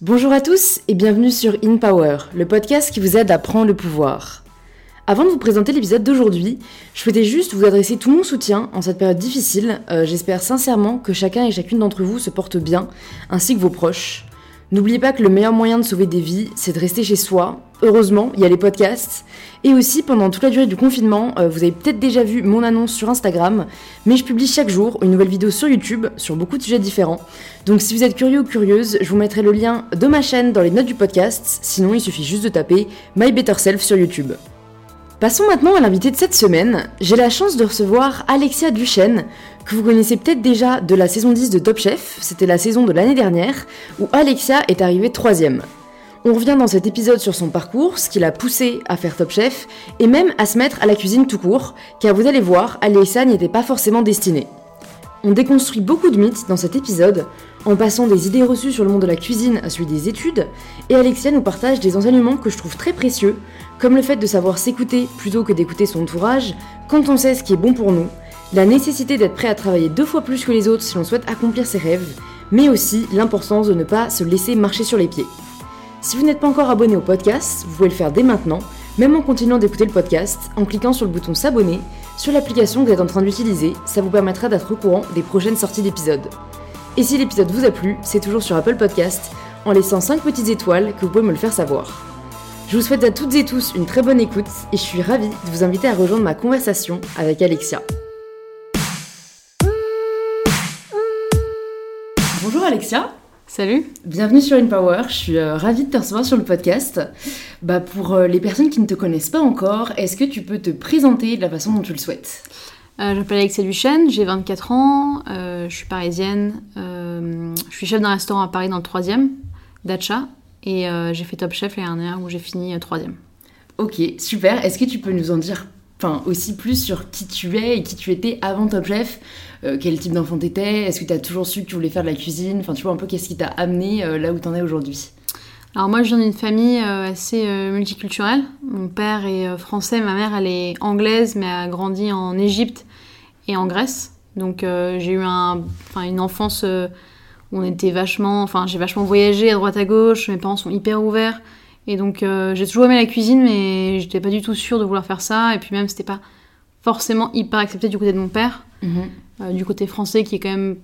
Bonjour à tous et bienvenue sur In Power, le podcast qui vous aide à prendre le pouvoir. Avant de vous présenter l'épisode d'aujourd'hui, je souhaitais juste vous adresser tout mon soutien en cette période difficile. Euh, j'espère sincèrement que chacun et chacune d'entre vous se porte bien, ainsi que vos proches. N'oubliez pas que le meilleur moyen de sauver des vies, c'est de rester chez soi. Heureusement, il y a les podcasts. Et aussi, pendant toute la durée du confinement, euh, vous avez peut-être déjà vu mon annonce sur Instagram, mais je publie chaque jour une nouvelle vidéo sur YouTube sur beaucoup de sujets différents. Donc si vous êtes curieux ou curieuse, je vous mettrai le lien de ma chaîne dans les notes du podcast, sinon il suffit juste de taper My Better Self sur YouTube. Passons maintenant à l'invité de cette semaine. J'ai la chance de recevoir Alexia Duchesne, que vous connaissez peut-être déjà de la saison 10 de Top Chef, c'était la saison de l'année dernière, où Alexia est arrivée troisième. On revient dans cet épisode sur son parcours, ce qui l'a poussé à faire Top Chef, et même à se mettre à la cuisine tout court, car vous allez voir, Alexia n'y était pas forcément destinée. On déconstruit beaucoup de mythes dans cet épisode, en passant des idées reçues sur le monde de la cuisine à celui des études, et Alexia nous partage des enseignements que je trouve très précieux, comme le fait de savoir s'écouter plutôt que d'écouter son entourage, quand on sait ce qui est bon pour nous, la nécessité d'être prêt à travailler deux fois plus que les autres si l'on souhaite accomplir ses rêves, mais aussi l'importance de ne pas se laisser marcher sur les pieds. Si vous n'êtes pas encore abonné au podcast, vous pouvez le faire dès maintenant, même en continuant d'écouter le podcast, en cliquant sur le bouton s'abonner sur l'application que vous êtes en train d'utiliser, ça vous permettra d'être au courant des prochaines sorties d'épisodes. Et si l'épisode vous a plu, c'est toujours sur Apple Podcast, en laissant 5 petites étoiles que vous pouvez me le faire savoir. Je vous souhaite à toutes et tous une très bonne écoute et je suis ravie de vous inviter à rejoindre ma conversation avec Alexia. Bonjour Alexia. Salut. Bienvenue sur InPower. Je suis euh, ravie de te recevoir sur le podcast. Bah, pour euh, les personnes qui ne te connaissent pas encore, est-ce que tu peux te présenter de la façon dont tu le souhaites? Euh, Je m'appelle Alexia Duchesne, j'ai 24 ans, je suis parisienne, je suis chef d'un restaurant à Paris dans le 3e, Dacha, et j'ai fait Top Chef l'année dernière où j'ai fini 3e. Ok, super. Est-ce que tu peux nous en dire enfin, aussi plus sur qui tu es et qui tu étais avant Top Chef? Euh, Quel type d'enfant t'étais? Est-ce que tu as toujours su que tu voulais faire de la cuisine? Enfin, tu vois un peu qu'est-ce qui t'a amené euh, là où t'en es aujourd'hui alors moi, je viens d'une famille euh, assez multiculturelle. Mon père est français, ma mère, elle est anglaise, mais a grandi en Égypte et en Grèce. Donc j'ai eu un, une enfance on était vachement, enfin j'ai vachement voyagé à droite à gauche. Mes parents sont hyper ouverts. Et donc euh, j'ai toujours aimé la cuisine, mais j'étais pas du tout sûre de vouloir faire ça. Et puis même, c'était pas forcément hyper accepté du côté de mon père. Mhm. Euh, du côté français qui est quand même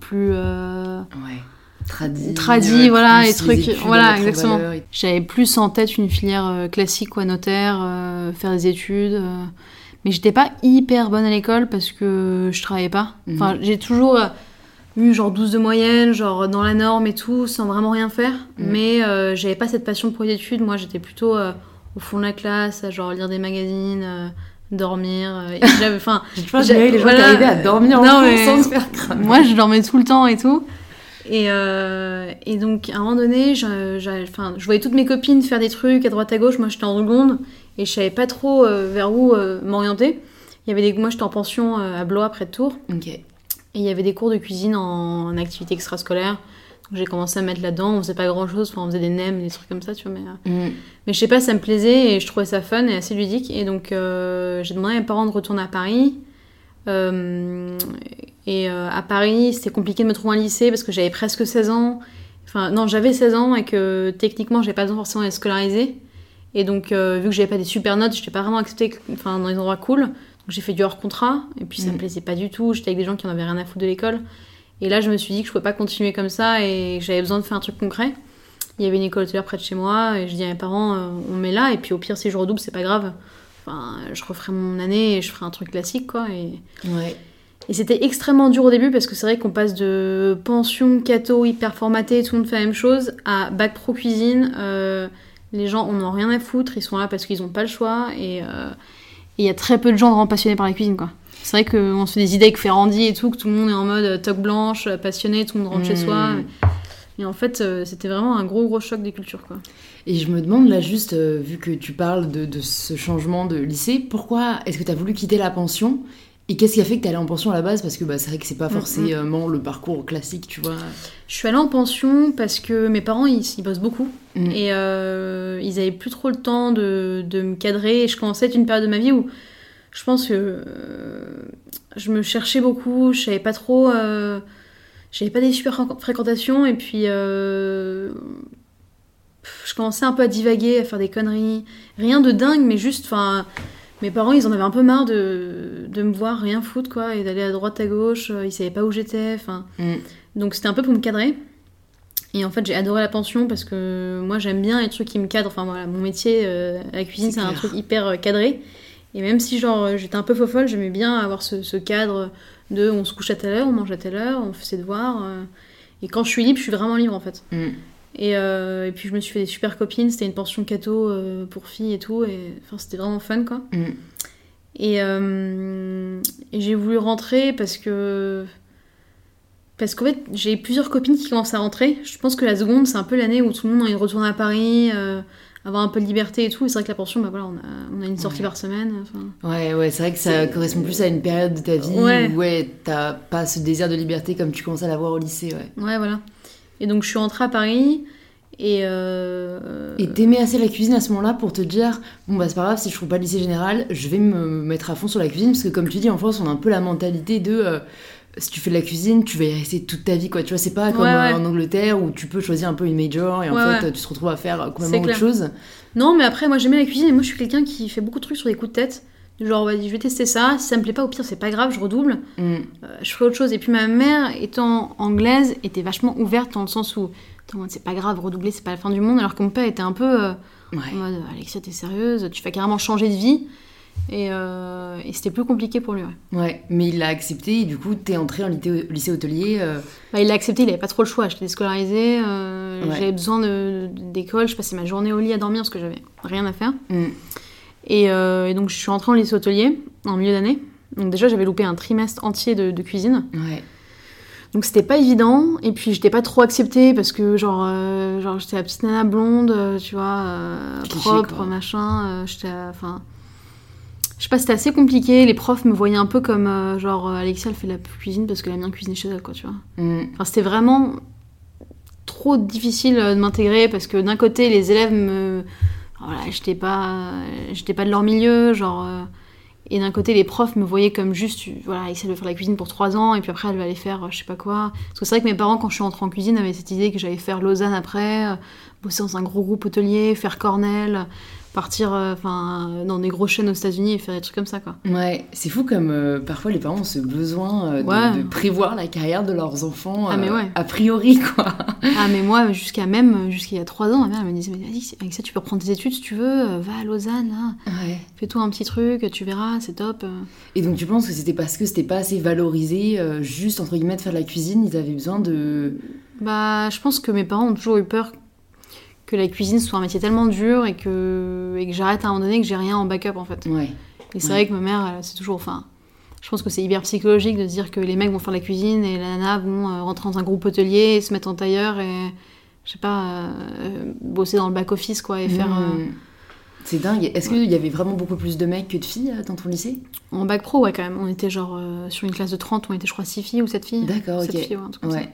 plus euh, ouais. Tradi, tradi voilà les trucs voilà exactement j'avais plus en tête une filière classique quoi notaire faire des études mais j'étais pas hyper bonne à l'école parce que je travaillais pas enfin mhm. j'ai toujours eu genre 12 de moyenne, genre dans la norme et tout, sans vraiment rien faire. Mm. Mais euh, j'avais pas cette passion pour les études. Moi, j'étais plutôt euh, au fond de la classe, à genre lire des magazines, euh, dormir. j'avais, enfin, j'ai les gens qui arrivaient à dormir non, en sans se faire cramer. Moi, je dormais tout le temps et tout. Et, et donc, à un moment donné, je, je voyais toutes mes copines faire des trucs à droite à gauche. Moi, j'étais en seconde et je savais pas trop vers où m'orienter. Il y avait des... Moi, j'étais en pension à Blois, près de Tours. Ok. Et il y avait des cours de cuisine en, activité extrascolaire. J'ai commencé à mettre là-dedans. On faisait pas grand-chose. on faisait des nems, des trucs comme ça, tu vois. Mais, euh, mm. mais je sais pas, ça me plaisait et je trouvais ça fun et assez ludique. Et donc, euh, j'ai demandé à mes parents de retourner à Paris. Euh, et à Paris, c'était compliqué de me trouver un lycée parce que j'avais presque 16 ans. Enfin, non, j'avais 16 ans et que techniquement, j'avais pas forcément être scolarisée. Et donc, vu que j'avais pas des super notes, j'étais pas vraiment acceptée enfin, dans les endroits cool j'ai fait du hors contrat, et puis ça me mm. plaisait pas du tout. J'étais avec des gens qui en avaient rien à foutre de l'école. Et là, je me suis dit que je pouvais pas continuer comme ça et que j'avais besoin de faire un truc concret. Il y avait une école hôtelière près de chez moi, et je dis à mes parents, euh, on met là, et puis au pire, si je redouble, c'est pas grave. Enfin, je referai mon année et je ferai un truc classique, quoi. Et, ouais. et c'était extrêmement dur au début parce que c'est vrai qu'on passe de pension, cato, hyper formaté, tout le monde fait la même chose, à bac pro cuisine. Euh, les gens, on n'en rien à foutre, ils sont là parce qu'ils ont pas le choix, et. Euh, et il y a très peu de gens vraiment passionnés par la cuisine, quoi. C'est vrai qu'on se fait des idées avec Ferrandi et tout, que tout le monde est en mode euh, toque blanche, euh, passionné, tout le monde rentre chez soi. Hmm. Et en fait, euh, c'était vraiment un gros, gros choc des cultures, quoi. Et je me demande là juste, vu que tu parles de, de, ce changement de lycée, pourquoi est-ce que tu as voulu quitter la pension et qu'est-ce qui a fait que tu allais en pension à la base? Parce que bah, c'est vrai que c'est pas mm, forcément le parcours classique, tu vois. Je suis allée en pension parce que mes parents, ils, bossent beaucoup. Mm. Et euh, ils avaient plus trop le temps de, de, me cadrer. Et je commençais à être une période de ma vie où je pense que... Euh, je me cherchais beaucoup, je savais pas trop. Euh, j'avais pas des super fréquentations, et puis. Euh, je commençais un peu à divaguer, à faire des conneries. Rien de dingue, mais juste. Enfin. Mes parents, ils en avaient un peu marre de, de me voir rien foutre, quoi, et d'aller à droite, à gauche. Ils savaient pas où j'étais. Enfin. Mm. Donc c'était un peu pour me cadrer. Et en fait, j'ai adoré la pension parce que moi, j'aime bien les trucs qui me cadrent. Enfin, voilà, mon métier, euh, la cuisine, c'est un truc hyper euh, cadré. Et même si, genre, euh, j'étais un peu fofolle, j'aimais bien avoir ce, cadre de on se couche à telle heure, on mange à telle heure, on fait ses devoirs. et quand je suis libre, je suis vraiment libre, en fait. Mm. Et, et, puis, je me suis fait des super copines. C'était une pension cato pour filles et tout. Et c'était vraiment fun, quoi. Mm. Et, et j'ai voulu rentrer parce que parce qu'en fait, j'ai plusieurs copines qui commencent à rentrer. Je pense que la seconde, c'est un peu l'année où tout le monde a envie de retourner à Paris, euh, avoir un peu de liberté et tout. Et c'est vrai que la pension, bah voilà, on a, on a une sortie par semaine. Ouais, ouais, c'est vrai que ça correspond plus à une période de ta vie où ouais, t'as pas ce désir de liberté comme tu commences à l'avoir au lycée. Ouais. ouais, voilà. Et donc je suis rentrée à Paris. Et, euh... et t'aimais assez la cuisine à ce moment-là pour te dire bon bah c'est pas grave si je trouve pas le lycée général je vais me mettre à fond sur la cuisine parce que comme tu dis en France on a un peu la mentalité de euh, si tu fais de la cuisine, tu vas y rester toute ta vie, quoi. Tu vois, c'est pas comme en Angleterre où tu peux choisir un peu une major et en fait, tu te retrouves à faire complètement autre chose. Non, mais après, moi, j'aimais la cuisine et moi, je suis quelqu'un qui fait beaucoup de trucs sur des coups de tête. Genre, je vais tester ça. Si ça me plaît pas, au pire, c'est pas grave, je redouble. Mm. Euh, je ferai autre chose. Et puis, ma mère, étant anglaise, était vachement ouverte dans le sens où c'est pas grave, redoubler, c'est pas la fin du monde. Alors que mon père était un peu euh, en mode Alexia, t'es sérieuse, tu vas carrément changer de vie. Euh, et, c'était plus compliqué pour lui. Ouais, ouais mais il l'a accepté et du coup, t'es entré en lycée hotelier. Euh. Bah, il l'a accepté, il avait pas trop le choix. J'étais déscolarisée, euh, j'avais besoin d'école, je passais ma journée au lit à dormir parce que j'avais rien à faire. Mm. Et, et, donc, je suis rentrée en lycée hotelier en milieu d'année. Donc, déjà, j'avais loupé un trimestre entier de, de cuisine. Ouais. Donc c'était pas évident, et puis j'étais pas trop acceptée parce que genre, genre j'étais la petite nana blonde, tu vois, propre, machin, j'étais, enfin, je sais pas, c'était assez compliqué. Les profs me voyaient un peu comme euh, genre euh, Alexia, elle fait la cuisine parce qu'elle aime bien cuisiner chez elle, quoi, tu vois. Mm. Enfin, c'était vraiment trop difficile euh, de m'intégrer parce que d'un côté, les élèves me. Voilà, j'étais pas, j'étais pas de leur milieu, genre. Et d'un côté, les profs me voyaient comme juste, voilà, Alexia veut faire la cuisine pour 3 ans, et puis après, elle va aller faire je sais pas quoi. Parce que c'est vrai que mes parents, quand je suis entrée en cuisine, avaient cette idée que j'allais faire Lausanne après, bosser dans un gros groupe hôtelier, faire Cornell partir euh, enfin dans des grosses chaînes aux États-Unis et faire des trucs comme ça quoi. Ouais, c'est fou comme euh, parfois les parents ont ce besoin euh, de, prévoir la carrière de leurs enfants ah, mais ouais. a priori quoi. ah mais moi jusqu'à même jusqu'il y a trois ans ma mère me disait mais vas-y avec ça tu peux reprendre tes études si tu veux, va à Lausanne, hein. fais-toi un petit truc, tu verras, c'est top. Et donc tu penses que c'était parce que c'était pas assez valorisé juste entre guillemets de faire de la cuisine, ils avaient besoin de bah je pense que mes parents ont toujours eu peur que la cuisine soit un métier tellement dur et que, et que j'arrête à un moment donné que j'ai rien en backup en fait. Ouais. Et c'est vrai que ma mère, c'est toujours. Enfin, je pense que c'est hyper psychologique de dire que les mecs vont faire la cuisine et la nana vont euh, rentrer dans un groupe hôtelier, se mettre en tailleur et, je sais pas, euh, bosser dans le back-office quoi et faire. Euh, mmh. C'est dingue. Est-ce qu'il y avait vraiment beaucoup plus de mecs que de filles dans ton lycée? En bac pro, ouais, quand même. On était genre sur une classe de 30, on était, je crois, 6 filles ou 7 filles. D'accord, ok. Filles, ouais,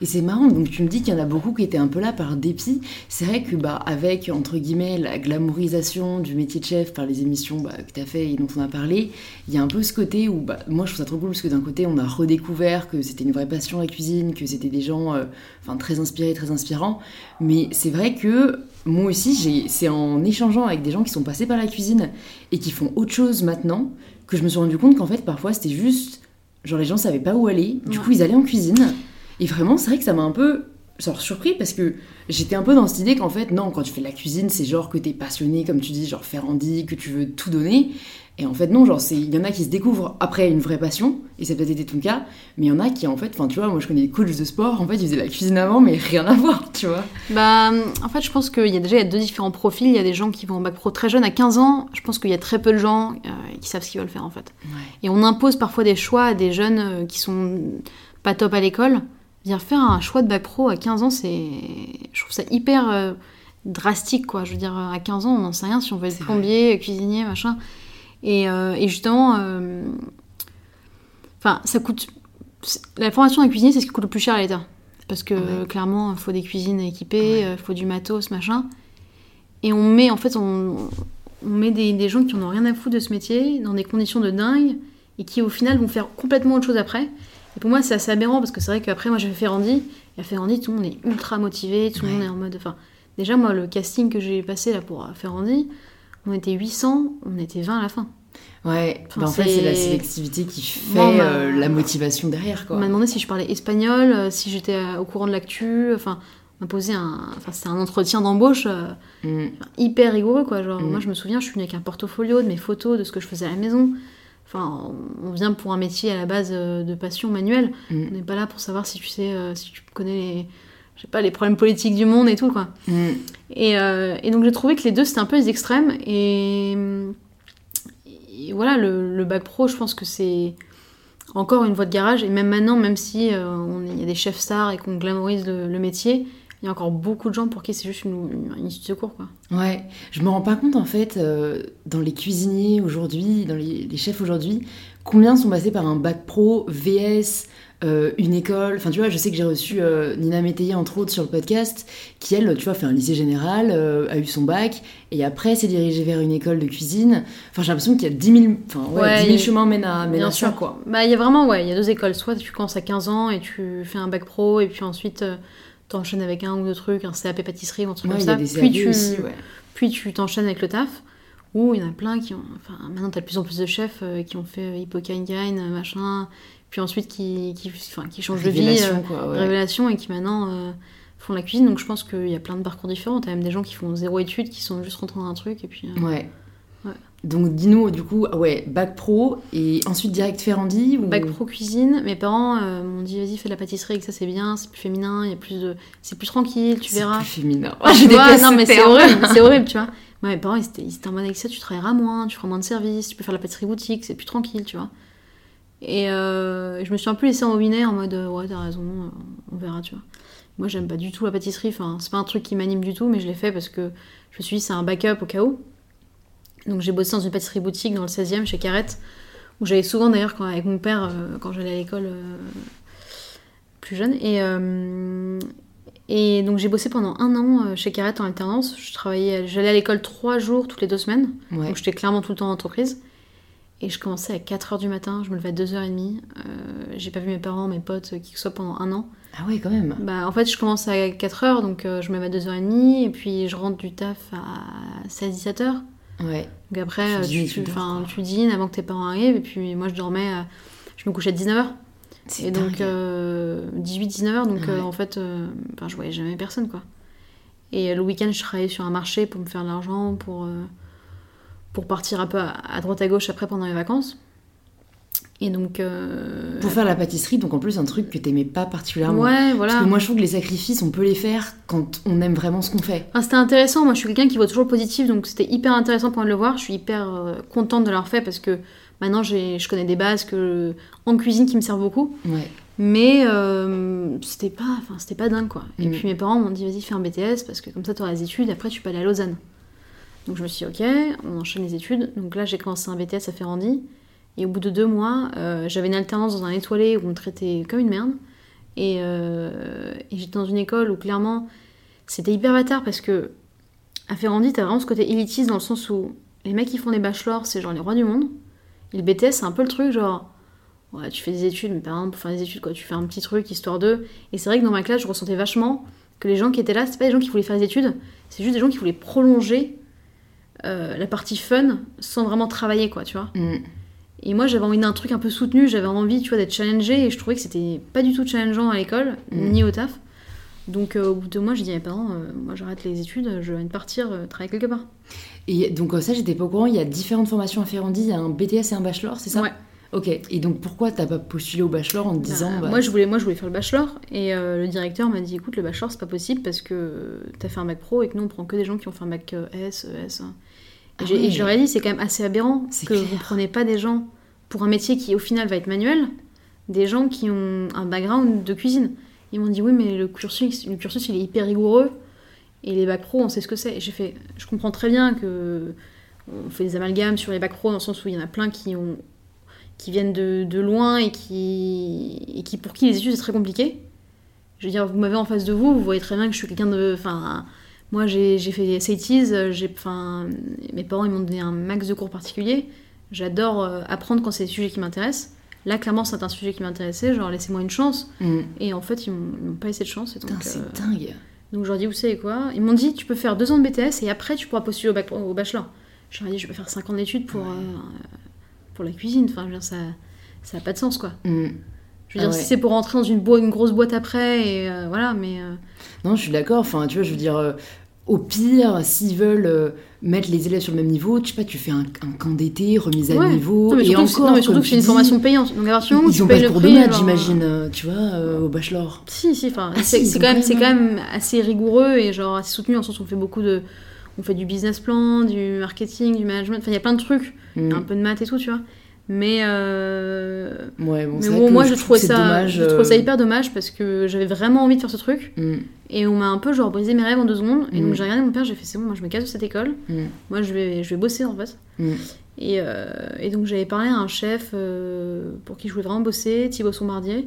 et c'est marrant, donc tu me dis qu'il y en a beaucoup qui étaient un peu là par dépit. C'est vrai que bah, avec, entre guillemets, la glamourisation du métier de chef par les émissions bah, que tu as fait et dont on a parlé, il y a un peu ce côté où, bah, moi je trouve ça trop cool parce que d'un côté on a redécouvert que c'était une vraie passion la cuisine, que c'était des gens euh, enfin très inspirés, très inspirants. Mais c'est vrai que moi aussi, c'est en échangeant avec des gens qui sont passés par la cuisine et qui font autre chose maintenant que je me suis rendu compte qu'en fait parfois c'était juste genre les gens savaient pas où aller, du coup ils allaient en cuisine et vraiment, c'est vrai que ça m'a un peu genre, surpris parce que j'étais un peu dans cette idée qu'en fait, non, quand tu fais de la cuisine, c'est genre que t'es passionné, comme tu dis, genre Ferrandi, que tu veux tout donner. Et en fait, non, genre, il y en a qui se découvrent après une vraie passion, et ça peut-être été ton cas, mais il y en a qui, en fait, enfin, tu vois, moi je connais des coachs de sport, en fait, ils faisaient la cuisine avant, mais rien à voir, tu vois. Bah, en fait, je pense qu'il y a déjà il y a deux différents profils. Il y a des gens qui vont en bac pro très jeunes, à 15 ans, je pense qu'il y a très peu de gens euh, qui savent ce qu'ils veulent faire, en fait. Et on impose parfois des choix à des jeunes euh, qui sont pas top à l'école, dire faire un choix de bac pro à 15 ans, c'est. Je trouve ça hyper euh, drastique, quoi. Je veux dire, à 15 ans, on n'en sait rien si on veut être plombier, cuisinier, machin. Et, euh, et justement. Euh, enfin, ça coûte. La formation d'un cuisinier, c'est ce qui coûte le plus cher à l'État. Parce que clairement, il faut des cuisines équipées, il faut du matos, machin. Et on met, en fait, on, on met des, des, gens qui n'ont rien à foutre de ce métier dans des conditions de dingue et qui au final vont faire complètement autre chose après. Et pour moi, c'est assez aberrant parce que c'est vrai qu'après, moi, j'ai fait Ferrandi. Et à Ferrandi, tout le monde est ultra motivé, tout le monde est en mode. Enfin, déjà, moi, le casting que j'ai passé là pour Ferrandi, on était 800, on était 20 à la fin. Ouais, bah, en fait, c'est la sélectivité qui fait euh, la motivation derrière. Quoi. On m'a demandé si je parlais espagnol, euh, si j'étais euh, au courant de l'actu. Enfin, on m'a posé un. Enfin, c'était un entretien d'embauche mm. hyper rigoureux, quoi. Genre, mm. moi, je me souviens, je suis venue avec un portfolio de mes photos, de ce que je faisais à la maison. Enfin, on vient pour un métier à la base de passion manuelle. Mm. On n'est pas là pour savoir si tu sais, si tu connais les, je sais pas, les problèmes politiques du monde et tout, quoi. Et, et, donc, j'ai trouvé que les deux, c'était un peu les extrêmes. Et voilà, le, bac pro, je pense que c'est encore une voie de garage. Et même maintenant, même si euh, il y a des chefs stars et qu'on glamourise le, métier, il y a encore beaucoup de gens pour qui c'est juste une, une, issue de secours. Quoi. Ouais, je me rends pas compte en fait, euh, dans les cuisiniers aujourd'hui, dans les chefs aujourd'hui, combien sont passés par un bac pro, VS, euh, une école. Enfin, tu vois, je sais que j'ai reçu euh, Nina Métayer, entre autres, sur le podcast, qui, elle, tu vois, fait un lycée général, euh, a eu son bac, et après s'est dirigée vers une école de cuisine. Enfin, j'ai l'impression qu'il y a 10 000, enfin, ouais, 10 000 chemins mènent à, mènent à ça, quoi. Bah, il y a vraiment, ouais, il y a deux écoles. Soit tu commences à 15 ans et tu fais un bac pro, et puis ensuite t'enchaînes avec un ou deux trucs, un CAP pâtisserie ou un truc comme ça. Puis tu, puis tu t'enchaînes avec le taf. Ou il y en a plein qui ont. Enfin, maintenant, t'as de plus en plus de chefs qui ont fait Hippocane machin, puis ensuite qui, qui, enfin, qui changent de vie, euh, révélation, et qui maintenant euh, font la cuisine. Donc je pense qu'il y a plein de parcours différents. T'as même des gens qui font zéro étude, qui sont juste rentrés dans un truc, et puis... Euh, ouais. Donc dis-nous, du coup, ouais, bac pro, et ensuite direct Ferrandi ou... Bac pro cuisine. Mes parents m'ont dit, vas-y, fais de la pâtisserie, que ça c'est bien, c'est plus féminin, il y a plus de... C'est plus tranquille, tu verras. C'est plus féminin. Oh, je vois, non mais c'est horrible, c'est horrible, tu vois. mes parents, ils étaient, ils étaient en mode avec ça, tu travailleras moins, tu feras moins de services, tu peux faire la pâtisserie boutique, c'est plus tranquille, tu vois. Et euh, je me suis un peu laissée enviner en mode euh, ouais, t'as raison, euh, on verra, tu vois. Moi, j'aime pas du tout la pâtisserie, enfin, c'est pas un truc qui m'anime du tout, mais je l'ai fait parce que je me suis dit c'est un backup au cas où. Donc j'ai bossé dans une pâtisserie boutique dans le 16e chez Carrette, où j'allais souvent d'ailleurs avec mon père quand j'allais à l'école plus jeune. Et, et donc j'ai bossé pendant un an chez Carrette en alternance. Je travaillais, j'allais à l'école trois jours toutes les deux semaines, donc j'étais clairement tout le temps en entreprise. Et je commençais à 4h du matin, je me levais à 2h30. Euh, j'ai pas vu mes parents, mes potes, qui que ce soit pendant un an. Ah oui, quand même. Bah, en fait, je commence à 4h, donc euh, je me lève à 2h30, et puis je rentre du taf à 16-17h. Ouais. Donc après, tu, tu, tu, dînes avant que tes parents arrivent, et puis moi je dormais, je me couchais à 19h. Et donc 18-19h, euh, donc en fait, je voyais jamais personne quoi. Et le week-end, je travaillais sur un marché pour me faire de l'argent, pour pour partir un peu à, droite à gauche après pendant les vacances. Et donc. Euh, pour faire la pâtisserie, donc en plus un truc que t'aimais pas particulièrement. Ouais, voilà. Parce que moi je trouve que les sacrifices, on peut les faire quand on aime vraiment ce qu'on fait. c'était intéressant. Moi je suis quelqu'un qui voit toujours le positif, donc c'était hyper intéressant pour moi de le voir. Je suis hyper euh, contente de l'avoir fait parce que maintenant je connais des bases que, en cuisine qui me servent beaucoup. Ouais. Mais euh, c'était pas, enfin c'était pas dingue quoi. Et mm. puis mes parents m'ont dit vas-y fais un BTS parce que comme ça t'auras les études. Après tu peux aller à Lausanne. Donc je me suis dit, ok, on enchaîne les études. Donc là, j'ai commencé un BTS à Ferrandi. Et au bout de deux mois, euh, j'avais une alternance dans un étoilé où on me traitait comme une merde. Euh, et, j'étais dans une école où clairement, c'était hyper bâtard parce que à Ferrandi, t'as vraiment ce côté élitiste dans le sens où les mecs qui font des bachelors, c'est genre les rois du monde. Et le BTS, c'est un peu le truc genre, ouais, tu fais des études, mais par exemple, pour faire des études, quoi, tu fais un petit truc histoire d'eux. Et c'est vrai que dans ma classe, je ressentais vachement que les gens qui étaient là, c'est pas des gens qui voulaient faire des études, c'est juste des gens qui voulaient prolonger euh, la partie fun sans vraiment travailler, quoi, tu vois. Mm. Et moi, j'avais envie d'un truc un peu soutenu, j'avais envie, tu vois, d'être challengée, et je trouvais que c'était pas du tout challengeant à l'école, mm. ni au taf. Donc, euh, au bout de moi, j'ai dit à mes parents, euh, moi, j'arrête les études, je de partir travailler quelque part. Et donc, ça, j'étais pas au courant, il y a différentes formations à Ferrandi, il y a un BTS et un bachelor, c'est ça Ouais. Ok, et donc pourquoi t'as pas postulé au bachelor en te bah, disant. Bah... Moi, je voulais, moi, je voulais faire le bachelor, et le directeur m'a dit écoute, le bachelor, c'est pas possible parce que t'as fait un bac pro et que nous, on prend que des gens qui ont fait un bac S, ES. Ah et je leur ai dit, c'est quand même assez aberrant que vous ne prenez pas des gens pour un métier qui au final va être manuel, des gens qui ont un background de cuisine. Ils m'ont dit, oui, mais le cursus, le cursus il est hyper rigoureux, et les bacs pro, on sait ce que c'est. Et j'ai fait, je comprends très bien que on fait des amalgames sur les bacs pro, dans le sens où il y en a plein qui, ont, qui viennent de, de loin et qui, et qui, pour qui les études c'est très compliqué. Je veux dire, vous m'avez en face de vous, vous voyez très bien que je suis quelqu'un de. Enfin, moi, j'ai fait des SATs, enfin, mes parents ils m'ont donné un max de cours particuliers. j'adore euh, apprendre quand c'est des sujets qui m'intéressent. Là, clairement, c'est un sujet qui m'intéressait, genre laissez-moi une chance. Mm. Et en fait, ils m'ont pas laissé de chance. C'est euh, dingue. donc je leur ai dit, vous savez quoi? Ils m'ont dit, tu peux faire deux ans de BTS et après, tu pourras postuler au, bac- au bachelor. Je leur ai dit, je peux faire cinq ans d'études pour, Ouais. euh, pour la cuisine. Enfin, je veux dire, ça ça a pas de sens, quoi. Mm. Je veux dire, Ah si c'est pour rentrer dans une, bo- une grosse boîte après, et euh, voilà, mais... euh, Non, je suis d'accord. Enfin, tu vois, je veux dire, euh, au pire, s'ils veulent mettre les élèves sur le même niveau, tu sais pas, tu fais un, un camp d'été, remise à Ouais. niveau. non, mais et surtout, que c'est- encore, non, mais surtout que c'est une dis, formation payante. Donc, à partir du moment où Ils tu ont payes de le cours de prix, maths, genre, j'imagine, tu vois, au bachelor. Si, si, enfin, Ah, c'est si, quand, même, quand même assez rigoureux et genre assez soutenu en sens où on fait beaucoup de. On fait du business plan, du marketing, du management, enfin il y a plein de trucs, Mm. un peu de maths et tout, tu vois. Mais, euh, Ouais, bon, mais bon, moi je, trouve trouvais que c'est ça, dommage, je trouvais ça euh, hyper dommage parce que j'avais vraiment envie de faire ce truc mm, et on m'a un peu genre brisé mes rêves en deux secondes. Et donc Mm. j'ai regardé mon père, j'ai fait c'est bon, moi je me casse de cette école, mm, moi je vais, je vais bosser en fait. Et, euh, et donc j'avais parlé à un chef euh, pour qui je voulais vraiment bosser, Thibaut Sombardier,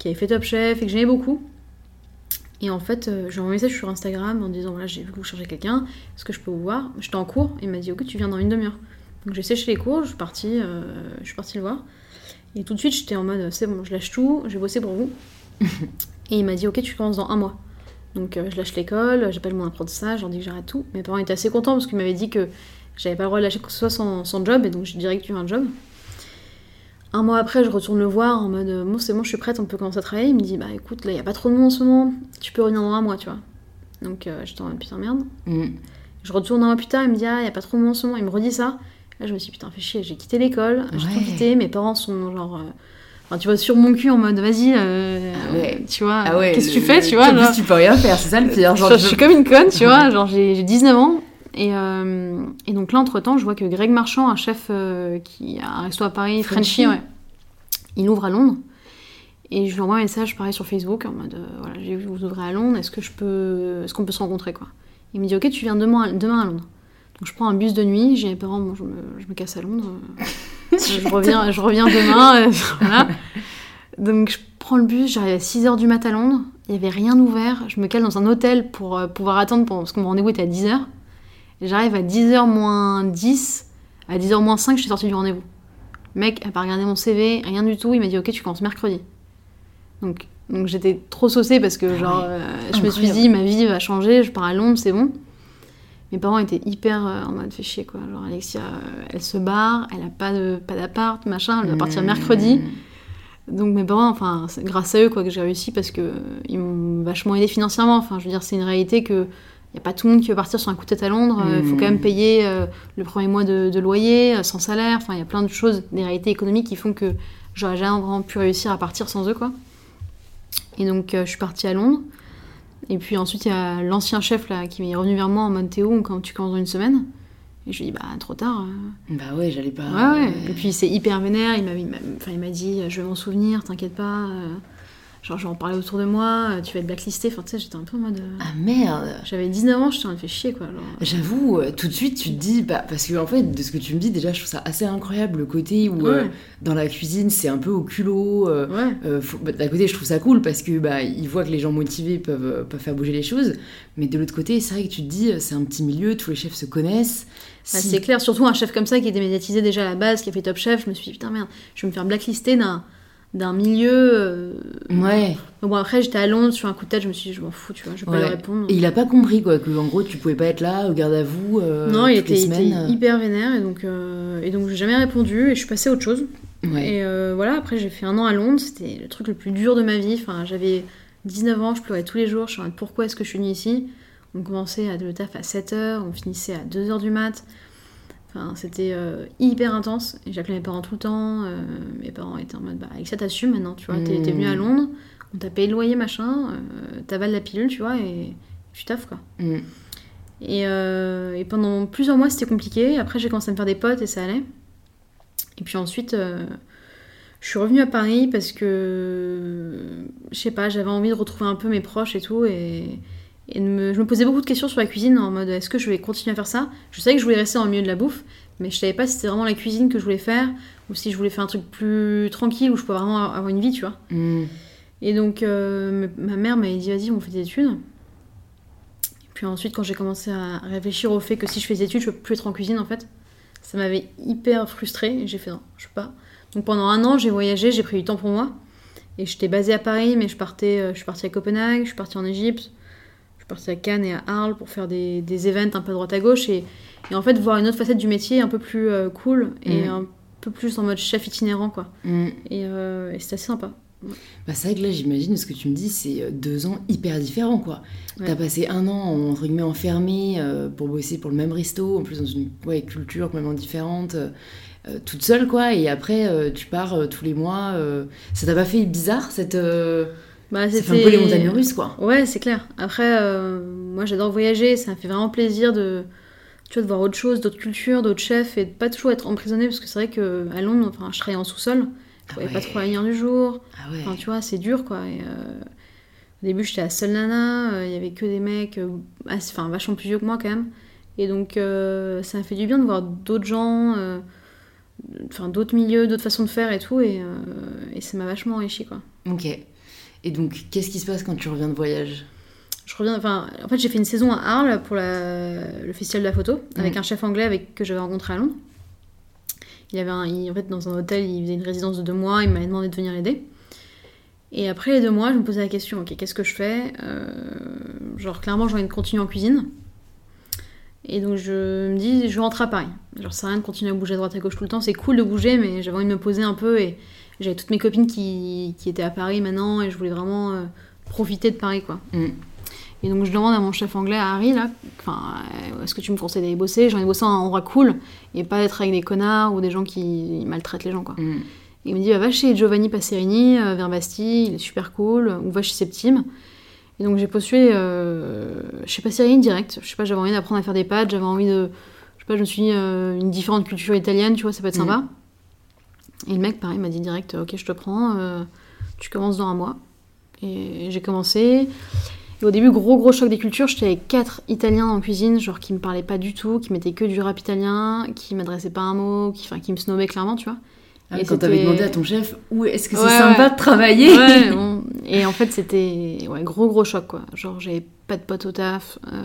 qui avait fait Top Chef et que j'aimais beaucoup. Et en fait, euh, je lui ai envoyé un message sur Instagram en disant voilà, j'ai vu que vous cherchez quelqu'un, est-ce que je peux vous voir? J'étais en cours, il m'a dit ok, tu viens dans une demi-heure. Donc j'ai séché les cours, je suis partie, euh, je suis partie le voir. Et tout de suite, j'étais en mode c'est bon, je lâche tout, je vais bosser pour vous. et il m'a dit ok, tu commences dans un mois. Donc euh, je lâche l'école, j'appelle mon apprentissage, je leur dis que j'arrête tout. Mes parents étaient assez contents parce qu'ils m'avaient dit que j'avais pas le droit de lâcher quoi que ce soit sans, sans job, et donc j'ai direct eu un job. Un mois après, je retourne le voir en mode bon, c'est bon, je suis prête, on peut commencer à travailler. Il me dit bah écoute, là il y a pas trop de monde en ce moment, tu peux revenir dans un mois, tu vois. Donc euh, j'étais en mode putain merde. Mm. Je retourne un mois plus tard, il me dit ah, il y a pas trop de monde en ce moment, il me redit ça. Là, je me suis dit putain, fais chier, j'ai quitté l'école, j'ai tout quitté, mes parents sont genre. euh, Enfin, tu vois, sur mon cul en mode vas-y, euh, Ah ouais. tu vois, Ah ouais, qu'est-ce que tu fais, tu vois. En genre. plus, tu peux rien faire, c'est ça le pire. Genre, je suis comme une conne, tu vois. Genre, j'ai j'ai 19 ans. Et, euh, et donc là, entre-temps, je vois que Greg Marchand, un chef euh, qui a un resto à Paris, Frenchy. Frenchy, ouais, il ouvre à Londres. Et je lui envoie un message pareil sur Facebook en mode voilà, j'ai vu que vous ouvrez à Londres, est-ce que je peux est-ce qu'on peut se rencontrer quoi Il me dit ok, tu viens demain, demain à Londres. Donc je prends un bus de nuit, j'ai mes parents, bon, je, me, je me casse à Londres. euh, je, reviens, je reviens demain, euh, voilà. Donc je prends le bus, j'arrive à 6h du mat à Londres, il n'y avait rien ouvert, je me cale dans un hôtel pour euh, pouvoir attendre, pour- parce que mon rendez-vous était à 10h. Et j'arrive à 10h moins 10, à 10h moins 5, je suis sortie du rendez-vous. Le mec a pas regardé mon CV, rien du tout, il m'a dit ok tu commences mercredi. Donc, donc j'étais trop saucée parce que genre, ouais. euh, je me suis dit ma vie va changer, je pars à Londres, c'est bon. Mes parents étaient hyper euh, en mode fait chier quoi. Genre Alexia, euh, elle se barre, elle a pas de pas d'appart, machin, elle va partir Mm. mercredi. Donc mes parents, enfin, c'est grâce à eux quoi que j'ai réussi parce que euh, ils m'ont vachement aidé financièrement. Enfin, je veux dire, c'est une réalité que y a pas tout le monde qui veut partir sur un coup de tête à Londres. Il faut Mm. quand même payer euh, le premier mois de, de loyer, sans salaire. Enfin, il y a plein de choses, des réalités économiques qui font que j'aurais jamais vraiment pu réussir à partir sans eux quoi. Et donc euh, je suis partie à Londres. Et puis ensuite il y a l'ancien chef là qui est revenu vers moi en mode Théo, quand tu commences dans une semaine. Et je lui ai dit bah trop tard. euh, Bah ouais, j'allais pas. Ouais, ouais. Et puis c'est hyper vénère. Il m'a dit, je vais m'en souvenir, t'inquiète pas. euh, Genre, je vais en parler autour de moi, euh, tu vas être blacklisté. Enfin, tu sais, j'étais un peu en mode. euh, Ah merde J'avais 19 ans, j'étais en train de faire chier, quoi. Genre. J'avoue, euh, tout de suite, tu te dis, bah, parce que en fait, de ce que tu me dis, déjà, je trouve ça assez incroyable le côté où euh, dans la cuisine, c'est un peu au culot. euh, Ouais. euh, bah, D'un côté, je trouve ça cool parce que bah, ils voient que les gens motivés peuvent, peuvent faire bouger les choses, mais de l'autre côté, c'est vrai que tu te dis, c'est un petit milieu, tous les chefs se connaissent. Bah, C'est clair, surtout un chef comme ça qui était médiatisé déjà à la base, qui a fait Top Chef. Je me suis dit, putain, merde, je vais me faire blacklister d'un, d'un milieu. euh, Ouais. Bon, après, j'étais à Londres, sur un coup de tête, je me suis dit, je m'en fous, tu vois, je vais Ouais. pas lui répondre. Et il a pas compris quoi, que en gros, tu pouvais pas être là au garde à vous. euh, non, il était, il était semaines. hyper vénère, et donc, euh, et donc j'ai jamais répondu, et je suis passée à autre chose. Ouais. Et euh, voilà, après j'ai fait un an à Londres, c'était le truc le plus dur de ma vie. Enfin, j'avais 19 ans, je pleurais tous les jours, je me pourquoi est-ce que je suis venue ici? On commençait à le taf à 7h, on finissait à 2h du mat. Enfin, c'était euh, hyper intense. J'appelais mes parents tout le temps. euh, mes parents étaient en mode, bah, Alexia, t'assumes maintenant, tu vois. T'es, venue à Mm. Londres, on t'a payé le loyer, machin, euh, t'avales la pilule, tu vois, et tu taffes, quoi. Mm. Et, euh, et pendant plusieurs mois, c'était compliqué. Après, j'ai commencé à me faire des potes et ça allait. Et puis ensuite, je suis revenue à Paris parce que, je sais pas, j'avais envie de retrouver un peu mes proches et tout. Et, et de me- je me posais beaucoup de questions sur la cuisine en mode est-ce que je vais continuer à faire ça? Je savais que je voulais rester dans le milieu de la bouffe, mais je savais pas si c'était vraiment la cuisine que je voulais faire ou si je voulais faire un truc plus tranquille où je pouvais vraiment avoir une vie, tu vois. Mm. Et donc, euh, ma mère m'avait dit, vas-y, on fait des études. Et puis ensuite, quand j'ai commencé à réfléchir au fait que si je fais des études, je peux plus être en cuisine, en fait. ça m'avait hyper frustrée. J'ai fait non, je peux pas. Donc pendant un an, j'ai voyagé, j'ai pris du temps pour moi. Et j'étais basée à Paris, mais je, partais, euh, je suis partie à Copenhague, je suis partie en Égypte, suis partie à Cannes et à Arles pour faire des, des events un peu droite à gauche. Et, et, en fait, voir une autre facette du métier un peu plus euh, cool et mm. un peu plus en mode chef itinérant, quoi. Mm. Et, euh, et c'était assez sympa. Bah, c'est vrai que là, j'imagine, ce que tu me dis, c'est deux ans hyper différents, quoi. T'as passé un an, entre guillemets, enfermé pour bosser pour le même resto, en plus dans une ouais, culture complètement différente. Euh, toute seule, quoi. Et après, euh, tu pars euh, tous les mois. ça t'a pas fait bizarre cette. Bah, fait un peu les montagnes russes, quoi. Ouais, c'est clair. Après, moi, j'adore voyager. Ça me fait vraiment plaisir de, tu vois, de voir autre chose, d'autres cultures, d'autres chefs, et de pas toujours être emprisonné, parce que c'est vrai qu'à Londres, enfin, je travaillais en sous-sol. Je pouvais ah pas trop la lumière du jour. Ah ouais. Enfin, tu vois, c'est dur, quoi. Et, au début, j'étais à seule nana. Il y avait que des mecs, enfin, vachement plus vieux que moi, quand même. Et donc, ça m'a fait du bien de voir d'autres gens enfin d'autres milieux, d'autres façons de faire et tout, et, euh, et ça m'a vachement enrichi quoi. Ok. Et donc, qu'est-ce qui se passe quand tu reviens de voyage? Je reviens, enfin, en fait, j'ai fait une saison à Arles pour le festival de la photo avec un chef anglais avec que j'avais rencontré à Londres. Il avait un, en fait, dans un hôtel, il faisait une résidence de deux mois, il m'avait demandé de venir l'aider. Et après les deux mois, je me posais la question, ok, qu'est-ce que je fais? Euh, Genre, clairement, j'ai envie de continuer en cuisine. Et donc je me dis, je rentre à Paris. Genre, ça rien de continuer à bouger à droite à gauche tout le temps. C'est cool de bouger, mais j'avais envie de me poser un peu. Et j'avais toutes mes copines qui, qui, étaient à Paris maintenant, et je voulais vraiment euh, profiter de Paris, quoi. Mm. Et donc je demande à mon chef anglais, à Harry, là, enfin, euh, est-ce que tu me conseilles d'aller bosser? J'ai envie de bosser à un endroit cool, et pas d'être avec des connards ou des gens qui maltraitent les gens, quoi. Mm. il me dit, bah, va chez Giovanni Passerini, euh, vers Bastille, il est super cool, ou va chez Septime. Et donc j'ai postulé euh, chez Passerini direct. Je sais pas, j'avais envie d'apprendre à faire des pâtes, j'avais envie de. Je sais pas, je me suis dit euh, une différente culture italienne, tu vois, ça peut être sympa. Et le mec, pareil, m'a dit direct Ok, je te prends, euh, tu commences dans un mois. Et j'ai commencé. Et au début, gros gros choc des cultures, j'étais avec quatre Italiens en cuisine, genre qui me parlaient pas du tout, qui mettaient que du rap italien, qui m'adressaient pas un mot, qui, enfin, qui me snobbaient clairement, tu vois. Ah, et quand t'avais demandé à ton chef où est-ce que c'est sympa de travailler Et en fait, c'était ouais, gros gros choc quoi. Genre, j'avais pas de potes au taf. Euh,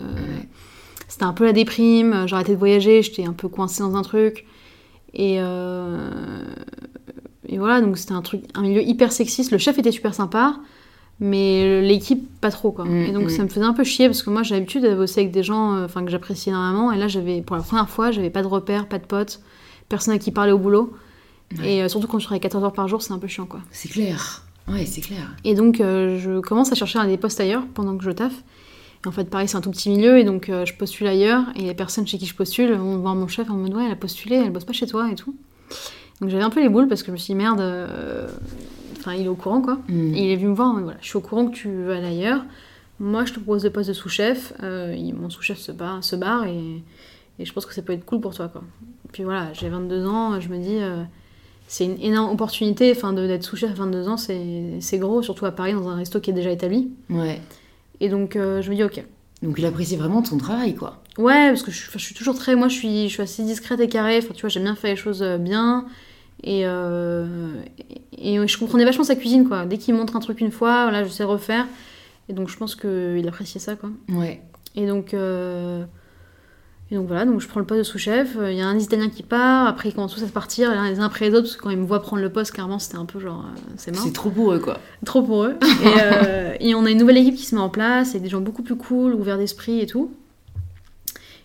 c'était un peu la déprime. Arrêté de voyager, j'étais un peu coincée dans un truc. Et, euh, et voilà, donc c'était un truc, un milieu hyper sexiste. Le chef était super sympa, mais l'équipe pas trop quoi. Mm, et donc mm. ça me faisait un peu chier parce que moi j'ai l'habitude de bosser avec des gens, euh, enfin que j'appréciais énormément. Et là, j'avais pour la première fois, j'avais pas de repères, pas de potes, personne à qui parler au boulot. Et euh, surtout quand tu travailles 14 heures par jour, c'est un peu chiant, quoi. C'est clair. Ouais, c'est clair. Et donc, euh, je commence à chercher des postes ailleurs pendant que je taffe. Et en fait, pareil, c'est un tout petit milieu, et donc je postule ailleurs, et les personnes chez qui je postule vont voir mon chef en me ouais, elle a postulé, elle bosse pas chez toi, et tout. Donc j'avais un peu les boules, parce que je me suis dit, merde, enfin, il est au courant, quoi. Mm. Et il est venu me voir, voilà, je suis au courant que tu veux aller ailleurs. Moi, je te propose le poste de sous-chef. mon sous-chef se, barre, se barre et, et, je pense que ça peut être cool pour toi, quoi. Puis voilà, j'ai 22 ans, je me dis c'est une énorme opportunité enfin d'être sous-chef à 22 ans c'est gros surtout à Paris dans un resto qui est déjà établi ouais et donc euh, je me dis ok donc il apprécie vraiment ton travail quoi ouais parce que je, je suis toujours très moi je suis je suis assez discrète et carrée enfin tu vois j'aime bien faire les choses euh, bien et, euh, et, je comprenais vachement sa cuisine quoi. Dès qu'il montre un truc une fois là je sais refaire. Et donc je pense qu'il appréciait ça quoi. Ouais. Et donc et donc voilà, donc je prends le poste de sous-chef. Il y a un Italien qui part, après ils commencent tous à partir, les uns après les autres, parce que quand ils me voient prendre le poste, clairement c'était un peu genre, euh, c'est C'est trop pour eux quoi. Trop pour eux. Euh, et, on a une nouvelle équipe qui se met en place, avec des gens beaucoup plus cool, ouverts d'esprit et tout.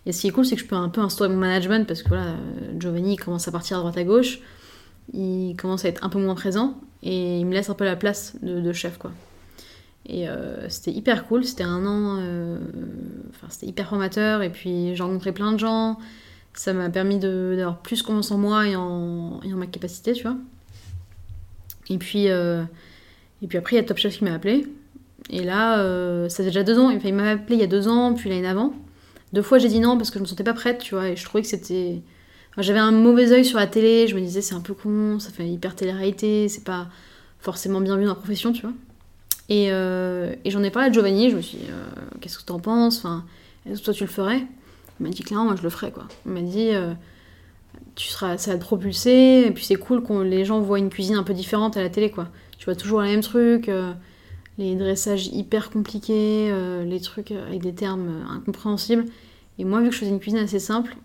Et ce qui est cool, c'est que je peux un peu instaurer mon management, parce que voilà, Giovanni commence à partir à droite à gauche, il commence à être un peu moins présent, et il me laisse un peu la place de, chef quoi. Et euh, c'était hyper cool, c'était un an, euh, enfin c'était hyper formateur, et puis j'ai rencontré plein de gens, ça m'a permis d'avoir plus confiance en moi et en, ma capacité, tu vois. Et puis, euh, et puis après, il y a Top Chef qui m'a appelé, et là, ça fait déjà deux ans, il m'a appelé il y a deux ans, puis l'année avant. Deux fois j'ai dit non parce que je me sentais pas prête, tu vois, et je trouvais que c'était... J'avais un mauvais œil sur la télé, je me disais c'est un peu con, ça fait hyper télé-réalité, c'est pas forcément bien vu dans la profession, tu vois. Euh, et, j'en ai parlé à Giovanni, je me suis dit, euh, qu'est-ce que t'en penses enfin, Est-ce que toi tu le ferais? Il m'a dit clairement, moi je le ferais quoi. Il m'a dit, euh, tu seras, ça va te propulser, et puis c'est cool que les gens voient une cuisine un peu différente à la télé quoi. Tu vois toujours les mêmes trucs, les dressages hyper compliqués, les trucs avec des termes incompréhensibles. Et moi, vu que je faisais une cuisine assez simple,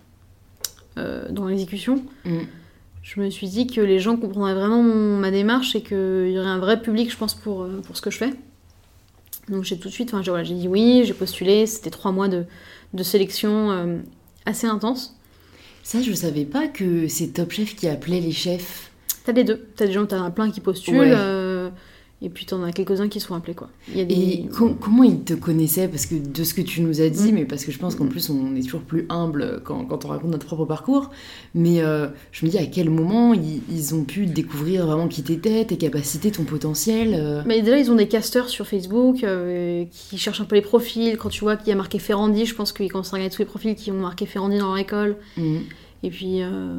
dans l'exécution. Mm. Je me suis dit que les gens comprendraient vraiment ma démarche et qu'il y aurait un vrai public, je pense, pour, pour ce que je fais. Donc j'ai tout de suite, enfin, j'ai dit oui, j'ai postulé, c'était trois mois de, de sélection assez intense. Ça, je savais pas que c'est Top Chef qui appelait les chefs. T'as les deux. T'as des gens, t'as plein qui postulent. Euh, et puis t'en as quelques-uns qui sont appelés quoi. Et comment ils te connaissaient? Parce que de ce que tu nous as dit, mm. mais parce que je pense qu'en plus on est toujours plus humble quand, quand, on raconte notre propre parcours. Mais euh, je me dis à quel moment ils, ont pu découvrir vraiment qui t'étais, tes capacités, ton potentiel. Euh? Mais déjà ils ont des casteurs sur Facebook qui cherchent un peu les profils. Quand tu vois qu'il y a marqué Ferrandi, je pense qu'ils commencent à regarder tous les profils qui ont marqué Ferrandi dans leur école. Mm. Et puis, euh,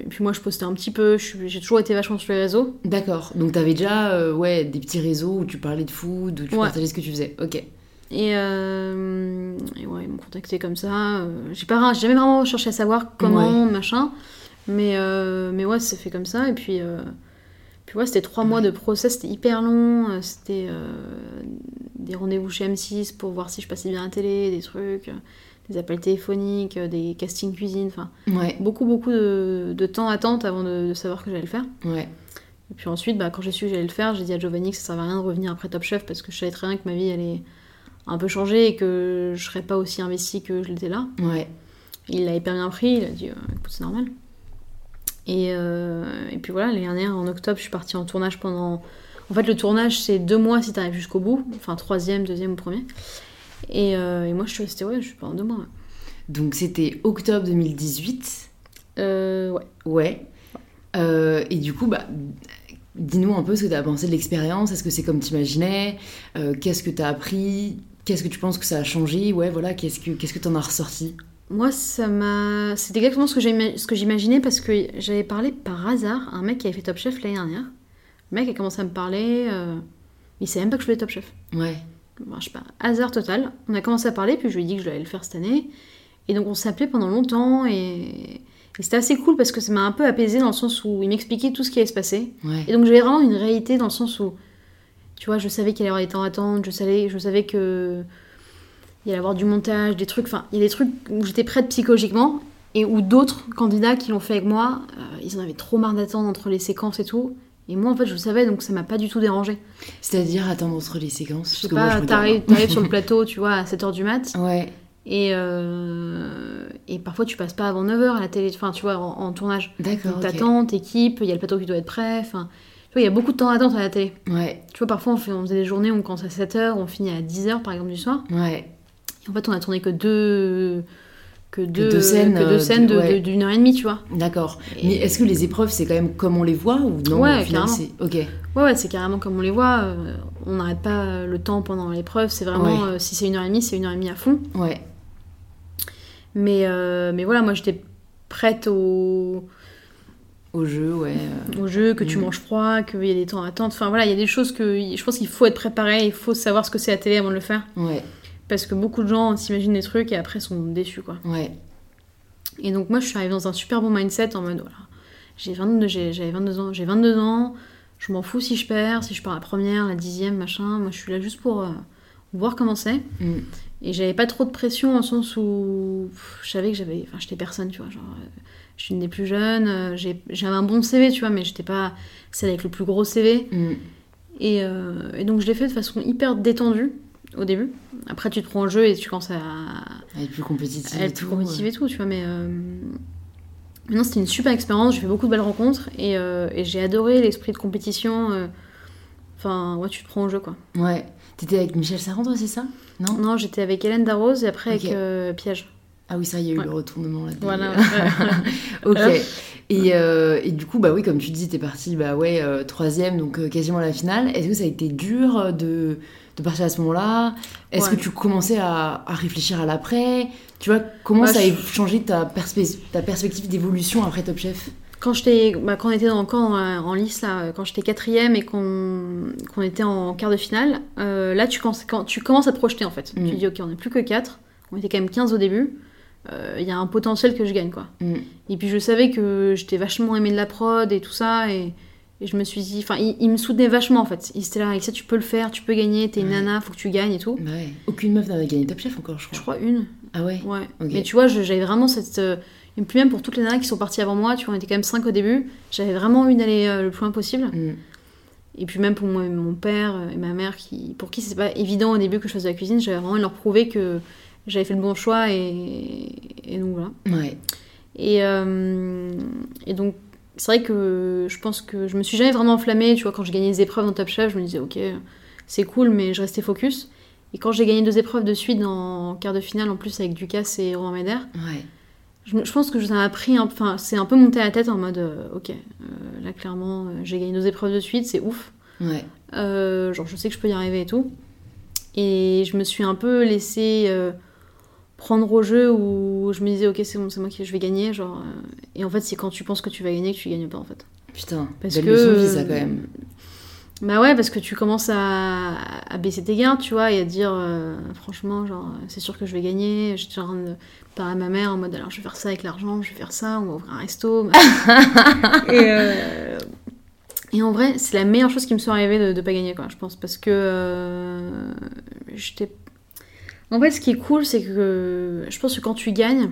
et puis moi, je postais un petit peu. J'ai toujours été vachement sur les réseaux. D'accord. Donc, t'avais déjà euh, ouais, des petits réseaux où tu parlais de food, où tu partageais ce que tu faisais. Ok. Et, euh, et ouais, ils m'ont contacté comme ça. J'ai pas, jamais vraiment cherché à savoir comment, machin. Mais, mais ouais, c'est fait comme ça. Et puis, puis ouais, c'était trois mois de process, c'était hyper long. C'était des rendez-vous chez M6 pour voir si je passais bien à la télé, des trucs des appels téléphoniques, euh, des castings cuisine, enfin beaucoup beaucoup de, de, temps attente avant de, savoir que j'allais le faire. Ouais. Et puis ensuite, bah, quand j'ai su que j'allais le faire, j'ai dit à Giovanni que ça servait à rien de revenir après Top Chef parce que je savais très bien que ma vie allait un peu changer et que je serais pas aussi investie que je l'étais là. Ouais. Il l'a hyper bien pris, il a dit euh, écoute, c'est normal. Et, euh, et, puis voilà, l'année dernière, en octobre, je suis partie en tournage pendant. En fait, le tournage, c'est deux mois si tu arrives jusqu'au bout, enfin troisième, deuxième ou premier. Euh, et, moi, je suis restée, ouais, je suis pendant deux mois. Donc, c'était octobre 2018 euh, Ouais. Ouais. Euh, et du coup, bah, dis-nous un peu ce que tu as pensé de l'expérience. Est-ce que c'est comme tu imaginais Qu'est-ce que tu as appris? Qu'est-ce que tu penses que ça a changé? Ouais, voilà, qu'est-ce que qu'est-ce que tu en as ressorti? Moi, ça m'a. C'était exactement ce que j'imaginais parce que j'avais parlé par hasard à un mec qui avait fait Top Chef l'année dernière. Le mec a commencé à me parler. Il savait même pas que je faisais Top Chef. Ouais je sais pas, hasard total. On a commencé à parler, puis je lui ai dit que je allais le faire cette année. Et donc on s'appelait pendant longtemps et, c'était assez cool parce que ça m'a un peu apaisé dans le sens où il m'expliquait tout ce qui allait se passer. Et donc j'avais vraiment une réalité dans le sens où, tu vois, je savais qu'il allait y avoir des temps d'attente, je savais, je savais que il allait y avoir du montage, des trucs, enfin, il y a des trucs où j'étais prête psychologiquement et où d'autres candidats qui l'ont fait avec moi, euh, ils en avaient trop marre d'attendre entre les séquences et tout. Et moi, en fait, je le savais, donc ça m'a pas du tout dérangé. C'est-à-dire attendre entre les séquences Je sais pas, t'arrives sur le plateau, tu vois, à 7h du mat. Ouais. Et, euh, et parfois, tu passes pas avant 9h à la télé, enfin, tu vois, en, tournage. D'accord. T'attends, t'équipes, il y a le plateau qui doit être prêt, enfin. Tu vois, il y a beaucoup de temps d'attente à la télé. Ouais. Tu vois, parfois, on, fait, on faisait des journées, on commence à 7h, on finit à 10h, par exemple, du soir. Ouais. Et en fait, on a tourné que deux que deux, scènes, que deux scènes d'une heure et demie, tu vois. D'accord. Mais est-ce que les épreuves, c'est quand même comme on les voit ou non Ouais, carrément. Ok. Ouais, ouais, c'est carrément comme on les voit. Euh, on n'arrête pas le temps pendant l'épreuve. C'est vraiment, euh, si c'est une heure et demie, c'est une heure et demie à fond. Ouais. Mais, euh, mais voilà, moi, j'étais prête au... Au jeu, ouais. Au jeu, que tu mm. manges froid, qu'il y a des temps d'attente. Enfin, voilà, il y a des choses que je pense qu'il faut être préparé, il faut savoir ce que c'est la télé avant de le faire. Ouais. Parce que beaucoup de gens s'imaginent des trucs et après sont déçus, quoi. Ouais. Et donc moi, je suis arrivée dans un super bon mindset en mode, voilà, j'ai 22, j'avais 22 ans, j'ai 22 ans, je m'en fous si je perds, si je pars la première, la dixième, machin. Moi, je suis là juste pour euh, voir comment c'est. Mm. Et j'avais pas trop de pression en sens où je savais que j'avais, enfin, j'étais personne, tu vois, genre, euh, je suis une des plus jeunes, euh, j'avais un bon CV, tu vois, mais j'étais pas celle avec le plus gros CV. Mm. Et, et, donc je l'ai fait de façon hyper détendue au début. Après, tu te prends en jeu et tu commences à, être plus compétitive. À être plus compétitive et tout, tu vois. Mais euh... non, c'était une super expérience. J'ai fait beaucoup de belles rencontres et, euh, et j'ai adoré l'esprit de compétition. Euh. Enfin, ouais, tu te prends en jeu, quoi. Ouais. T'étais avec Michel Sarandre, c'est ça? Non? Non, j'étais avec Hélène Darroze et après avec euh, Piège. Ah oui, ça, il y a eu le retournement là. Voilà. ok. Et, et, du coup, bah oui, comme tu dis, t'es partie, bah ouais, troisième, donc quasiment à la finale. Est-ce que ça a été dur de de partir à ce moment-là Est-ce que tu commençais à, réfléchir à l'après? Tu vois, comment bah, ça a changé ta, ta perspective d'évolution après Top Chef? Quand, bah, quand on était dans euh, en, lice, là, quand j'étais quatrième et qu'on était en quart de finale, euh, là tu, commences, quand, tu commences à te projeter en fait. Mm. Tu dis ok, on n'est plus que 4, on était quand même 15 au début, euh, il y a un potentiel que je gagne quoi. Mm. Et puis je savais que j'étais vachement aimé de la prod et tout ça, et, et je me suis dit, enfin, il, me soutenait vachement en fait. Il était là, avec ça, tu peux le faire, tu peux gagner, t'es une nana, faut que tu gagnes et tout. Ouais. Aucune meuf n'avait gagné Top Chef encore, je crois. Je crois une. Ah ouais Ouais. Mais tu vois, j'avais vraiment cette. Euh, Et puis même pour toutes les nanas qui sont parties avant moi, tu vois, on était quand même 5 au début, j'avais vraiment envie d'aller euh, le plus loin possible. Mm. Et puis même pour moi, mon père et ma mère, qui, pour qui c'est pas évident au début que je fasse de la cuisine, j'avais vraiment envie de leur prouver que j'avais fait le bon choix et, et donc voilà. Ouais. Et, euh, et donc c'est vrai que je pense que je me suis jamais vraiment enflammée, tu vois, quand j'ai gagné des épreuves dans Top Chef, je me disais ok, c'est cool, mais je restais focus. Et quand j'ai gagné deux épreuves de suite en quart de finale, en plus avec Ducasse et Romain Ouais. je, je pense que ça m'a pris, enfin, c'est un peu monté à la tête en mode, euh, ok, euh, là clairement, euh, j'ai gagné deux épreuves de suite, c'est ouf. Ouais. Euh, genre, je sais que je peux y arriver et tout. Et je me suis un peu laissée prendre au jeu où je me disais, ok, c'est bon, c'est moi qui je vais gagner. Genre, euh, et en fait, c'est quand tu penses que tu vas gagner que tu gagnes pas en fait. Putain, Parce belle que, leçon de vie, ça, quand même. Bah ouais, parce que tu commences à, à baisser tes gardes, tu vois, et à dire, euh, franchement, genre, c'est sûr que je vais gagner. J'étais en train de parler à ma mère en mode, alors je vais faire ça avec l'argent, je vais faire ça, on va ouvrir un resto. et, euh, et en vrai, c'est la meilleure chose qui me soit arrivée de, de pas gagner, quoi, je pense, parce que euh, j'étais. En fait, ce qui est cool, c'est que je pense que quand tu gagnes,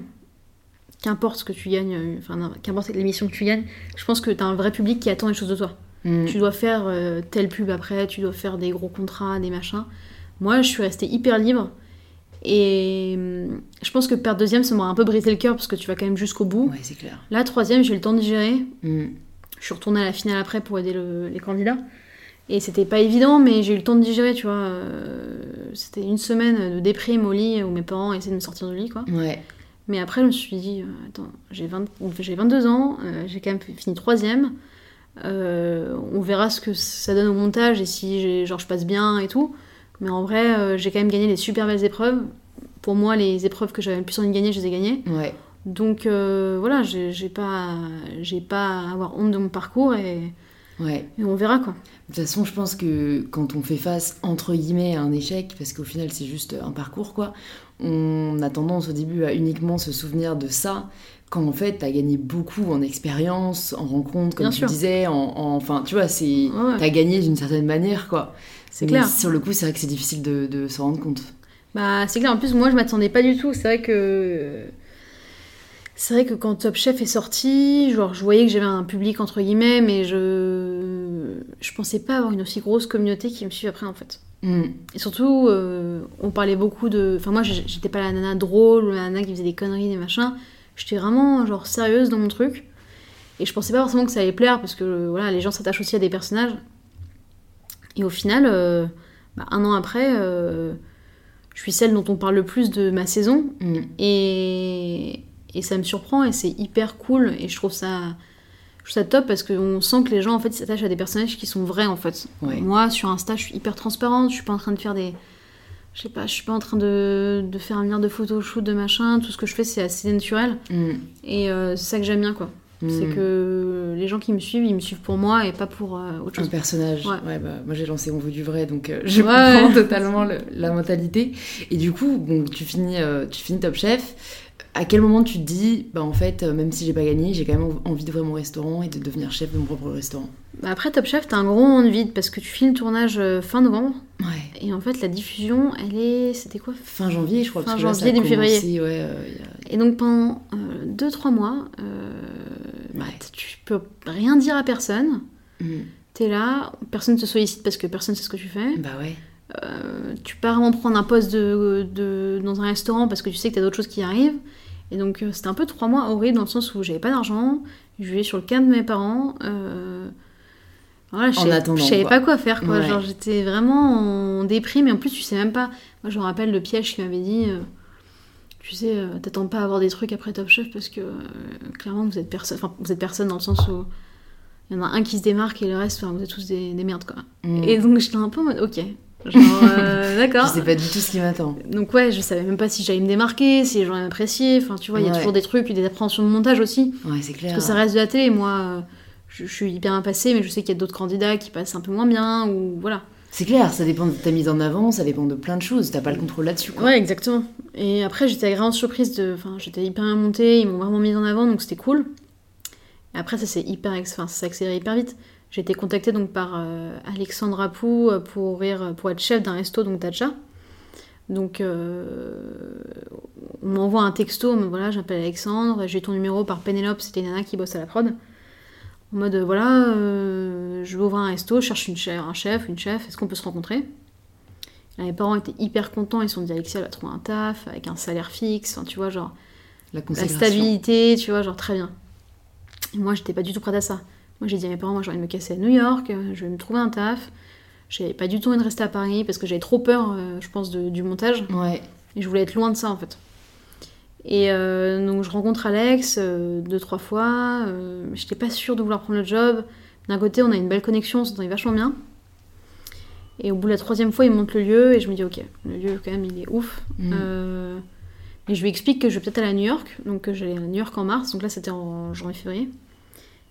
qu'importe ce que tu gagnes, euh, enfin, qu'importe l'émission que tu gagnes, je pense que t'as un vrai public qui attend des choses de toi. Mm. Tu dois faire euh, telle pub après, tu dois faire des gros contrats, des machins. Moi, je suis restée hyper libre. Et hum, je pense que perdre deuxième, ça m'aurait un peu brisé le cœur parce que tu vas quand même jusqu'au bout. Ouais, c'est clair. Là, troisième, j'ai eu le temps de digérer. Mm. Je suis retournée à la finale après pour aider le- les candidats. Et c'était pas évident, mais j'ai eu le temps de digérer, tu vois. Euh, C'était une semaine de déprime au lit où mes parents essaient de me sortir du lit, quoi. Ouais. Mais après, je me suis dit, euh, attends, j'ai 20 j'ai 22 ans, euh, j'ai quand même fini troisième. Euh, on verra ce que ça donne au montage et si genre, je passe bien et tout. Mais en vrai, euh, j'ai quand même gagné des super belles épreuves. Pour moi, les épreuves que j'avais le plus envie de gagner, je les ai gagnées. Ouais. Donc voilà, j'ai pas, pas à avoir honte de mon parcours et, Ouais. et on verra quoi. De toute façon, je pense que quand on fait face, entre guillemets, à un échec, parce qu'au final, c'est juste un parcours, quoi, on a tendance au début à uniquement se souvenir de ça, quand en fait, t'as gagné beaucoup en expérience, en rencontre, comme Bien tu sûr. disais, en... en- Enfin, tu vois, c'est... Ouais. T'as gagné d'une certaine manière, quoi. C'est clair. Sur le coup, c'est vrai que c'est difficile de, de s'en rendre compte. Bah, c'est clair. En plus, moi, je m'attendais pas du tout. C'est vrai que. C'est vrai que quand Top Chef est sorti, genre, je voyais que j'avais un public entre guillemets, mais je. Je pensais pas avoir une aussi grosse communauté qui me suit après, en fait. Mm. Et surtout, euh, on parlait beaucoup de. Enfin, moi, j'étais pas la nana drôle ou la nana qui faisait des conneries, des machins. J'étais vraiment, genre, sérieuse dans mon truc. Et je pensais pas forcément que ça allait plaire parce que, voilà, les gens s'attachent aussi à des personnages. Et au final, euh, bah, un an après, euh, je suis celle dont on parle le plus de ma saison. Mm. Et, et ça me surprend et c'est hyper cool. Et je trouve ça, je trouve ça top parce qu'on sent que les gens en fait s'attachent à des personnages qui sont vrais en fait. Ouais. Moi sur Insta je suis hyper transparente, je suis pas en train de faire des. Je sais pas, je suis pas en train de, de faire un lien de photoshoot, de machin. Tout ce que je fais c'est assez naturel. Mm. Et euh, c'est ça que j'aime bien quoi. C'est Mm. que les gens qui me suivent, ils me suivent pour moi et pas pour euh, autre Un chose. personnage. Ouais. Ouais. bah, moi j'ai lancé On veut du vrai, donc euh, je Ouais. comprends totalement le- la mentalité. Et du coup, bon, tu finis, euh, tu finis Top Chef. À quel moment tu te dis, bah en fait, euh, même si j'ai pas gagné, j'ai quand même envie d'ouvrir mon restaurant et de devenir chef de mon propre restaurant Bah, après Top Chef, t'as un gros moment de vide parce que tu finis le tournage euh, fin novembre Ouais. et en fait la diffusion, elle est, c'était quoi? Fin janvier, je crois. Fin parce janvier, début février. Ouais, euh, a- Et donc pendant 2-3 mois, euh, bah, Ouais. tu peux rien dire à personne. Mm. T'es là, personne te sollicite parce que personne sait ce que tu fais. Bah ouais. Euh, tu peux vraiment prendre un poste de, de- dans un restaurant parce que tu sais que t'as d'autres choses qui arrivent. Et donc euh, c'était un peu 3 mois horribles dans le sens où j'avais pas d'argent, je vivais sur le camp de mes parents. euh, voilà, je savais, je savais pas quoi faire quoi. Ouais. Genre j'étais vraiment en déprime et en plus tu sais même pas. Moi je me rappelle le piège qui m'avait dit. euh, tu sais, t'attends pas à avoir des trucs après Top Chef parce que clairement vous êtes personne. Enfin, vous êtes personne dans le sens où il y en a un qui se démarque et le reste, enfin, vous êtes tous des, des merdes quoi. Mm. Et donc j'étais un peu en mode ok. Genre, euh, d'accord. Je sais pas du tout ce qui m'attend. Donc ouais, je savais même pas si j'allais me démarquer, si les gens allaient m'apprécier. Enfin, tu vois, il y a Ouais. toujours des trucs, puis des appréhensions de montage aussi. Ouais, c'est clair. Parce que ça reste de la télé. Moi, euh, je, je suis hyper bien passée, mais je sais qu'il y a d'autres candidats qui passent un peu moins bien, ou voilà. C'est clair, ça dépend de ta mise en avant, ça dépend de plein de choses. T'as pas le contrôle là-dessus. quoi. Ouais, exactement. Et après, j'étais agréablement surprise de... Enfin, j'étais hyper montée, ils m'ont vraiment mise en avant, donc c'était cool. Et après, ça s'est hyper... Enfin, ça s'est accéléré hyper vite. J'ai été contactée donc par euh, Alexandre Apou euh, pour, ouvrir, pour être chef d'un resto, donc Tatcha. Donc, on m'envoie un texto, me voilà, j'appelle Alexandre, j'ai ton numéro par Pénélope, c'était une nana qui bosse à la prod. En mode, voilà, je vais ouvrir un resto, je cherche une chef, un chef, une chef, est-ce qu'on peut se rencontrer? Mes parents étaient hyper contents, ils se sont dit Alexia, elle va trouver un taf avec un salaire fixe, tu vois, genre la, stabilité, tu vois, genre très bien. Et moi, j'étais pas du tout prête à ça. Moi, j'ai dit à mes parents, moi, j'ai envie de me casser à New York, je vais me trouver un taf. J'avais pas du tout envie de rester à Paris parce que j'avais trop peur, euh, je pense, du montage. Ouais. Et je voulais être loin de ça, en fait. Et euh, donc, je rencontre Alex euh, deux, trois fois. J'étais pas sûre de vouloir prendre le job. D'un côté, on a une belle connexion, on s'entendait vachement bien. Et au bout de la troisième fois, il monte le lieu et je me dis, ok, le lieu, quand même, il est ouf. Mm. Euh, et je lui explique que je vais peut-être aller à New York. Donc, j'allais à New York en mars. Donc là, c'était en janvier-février.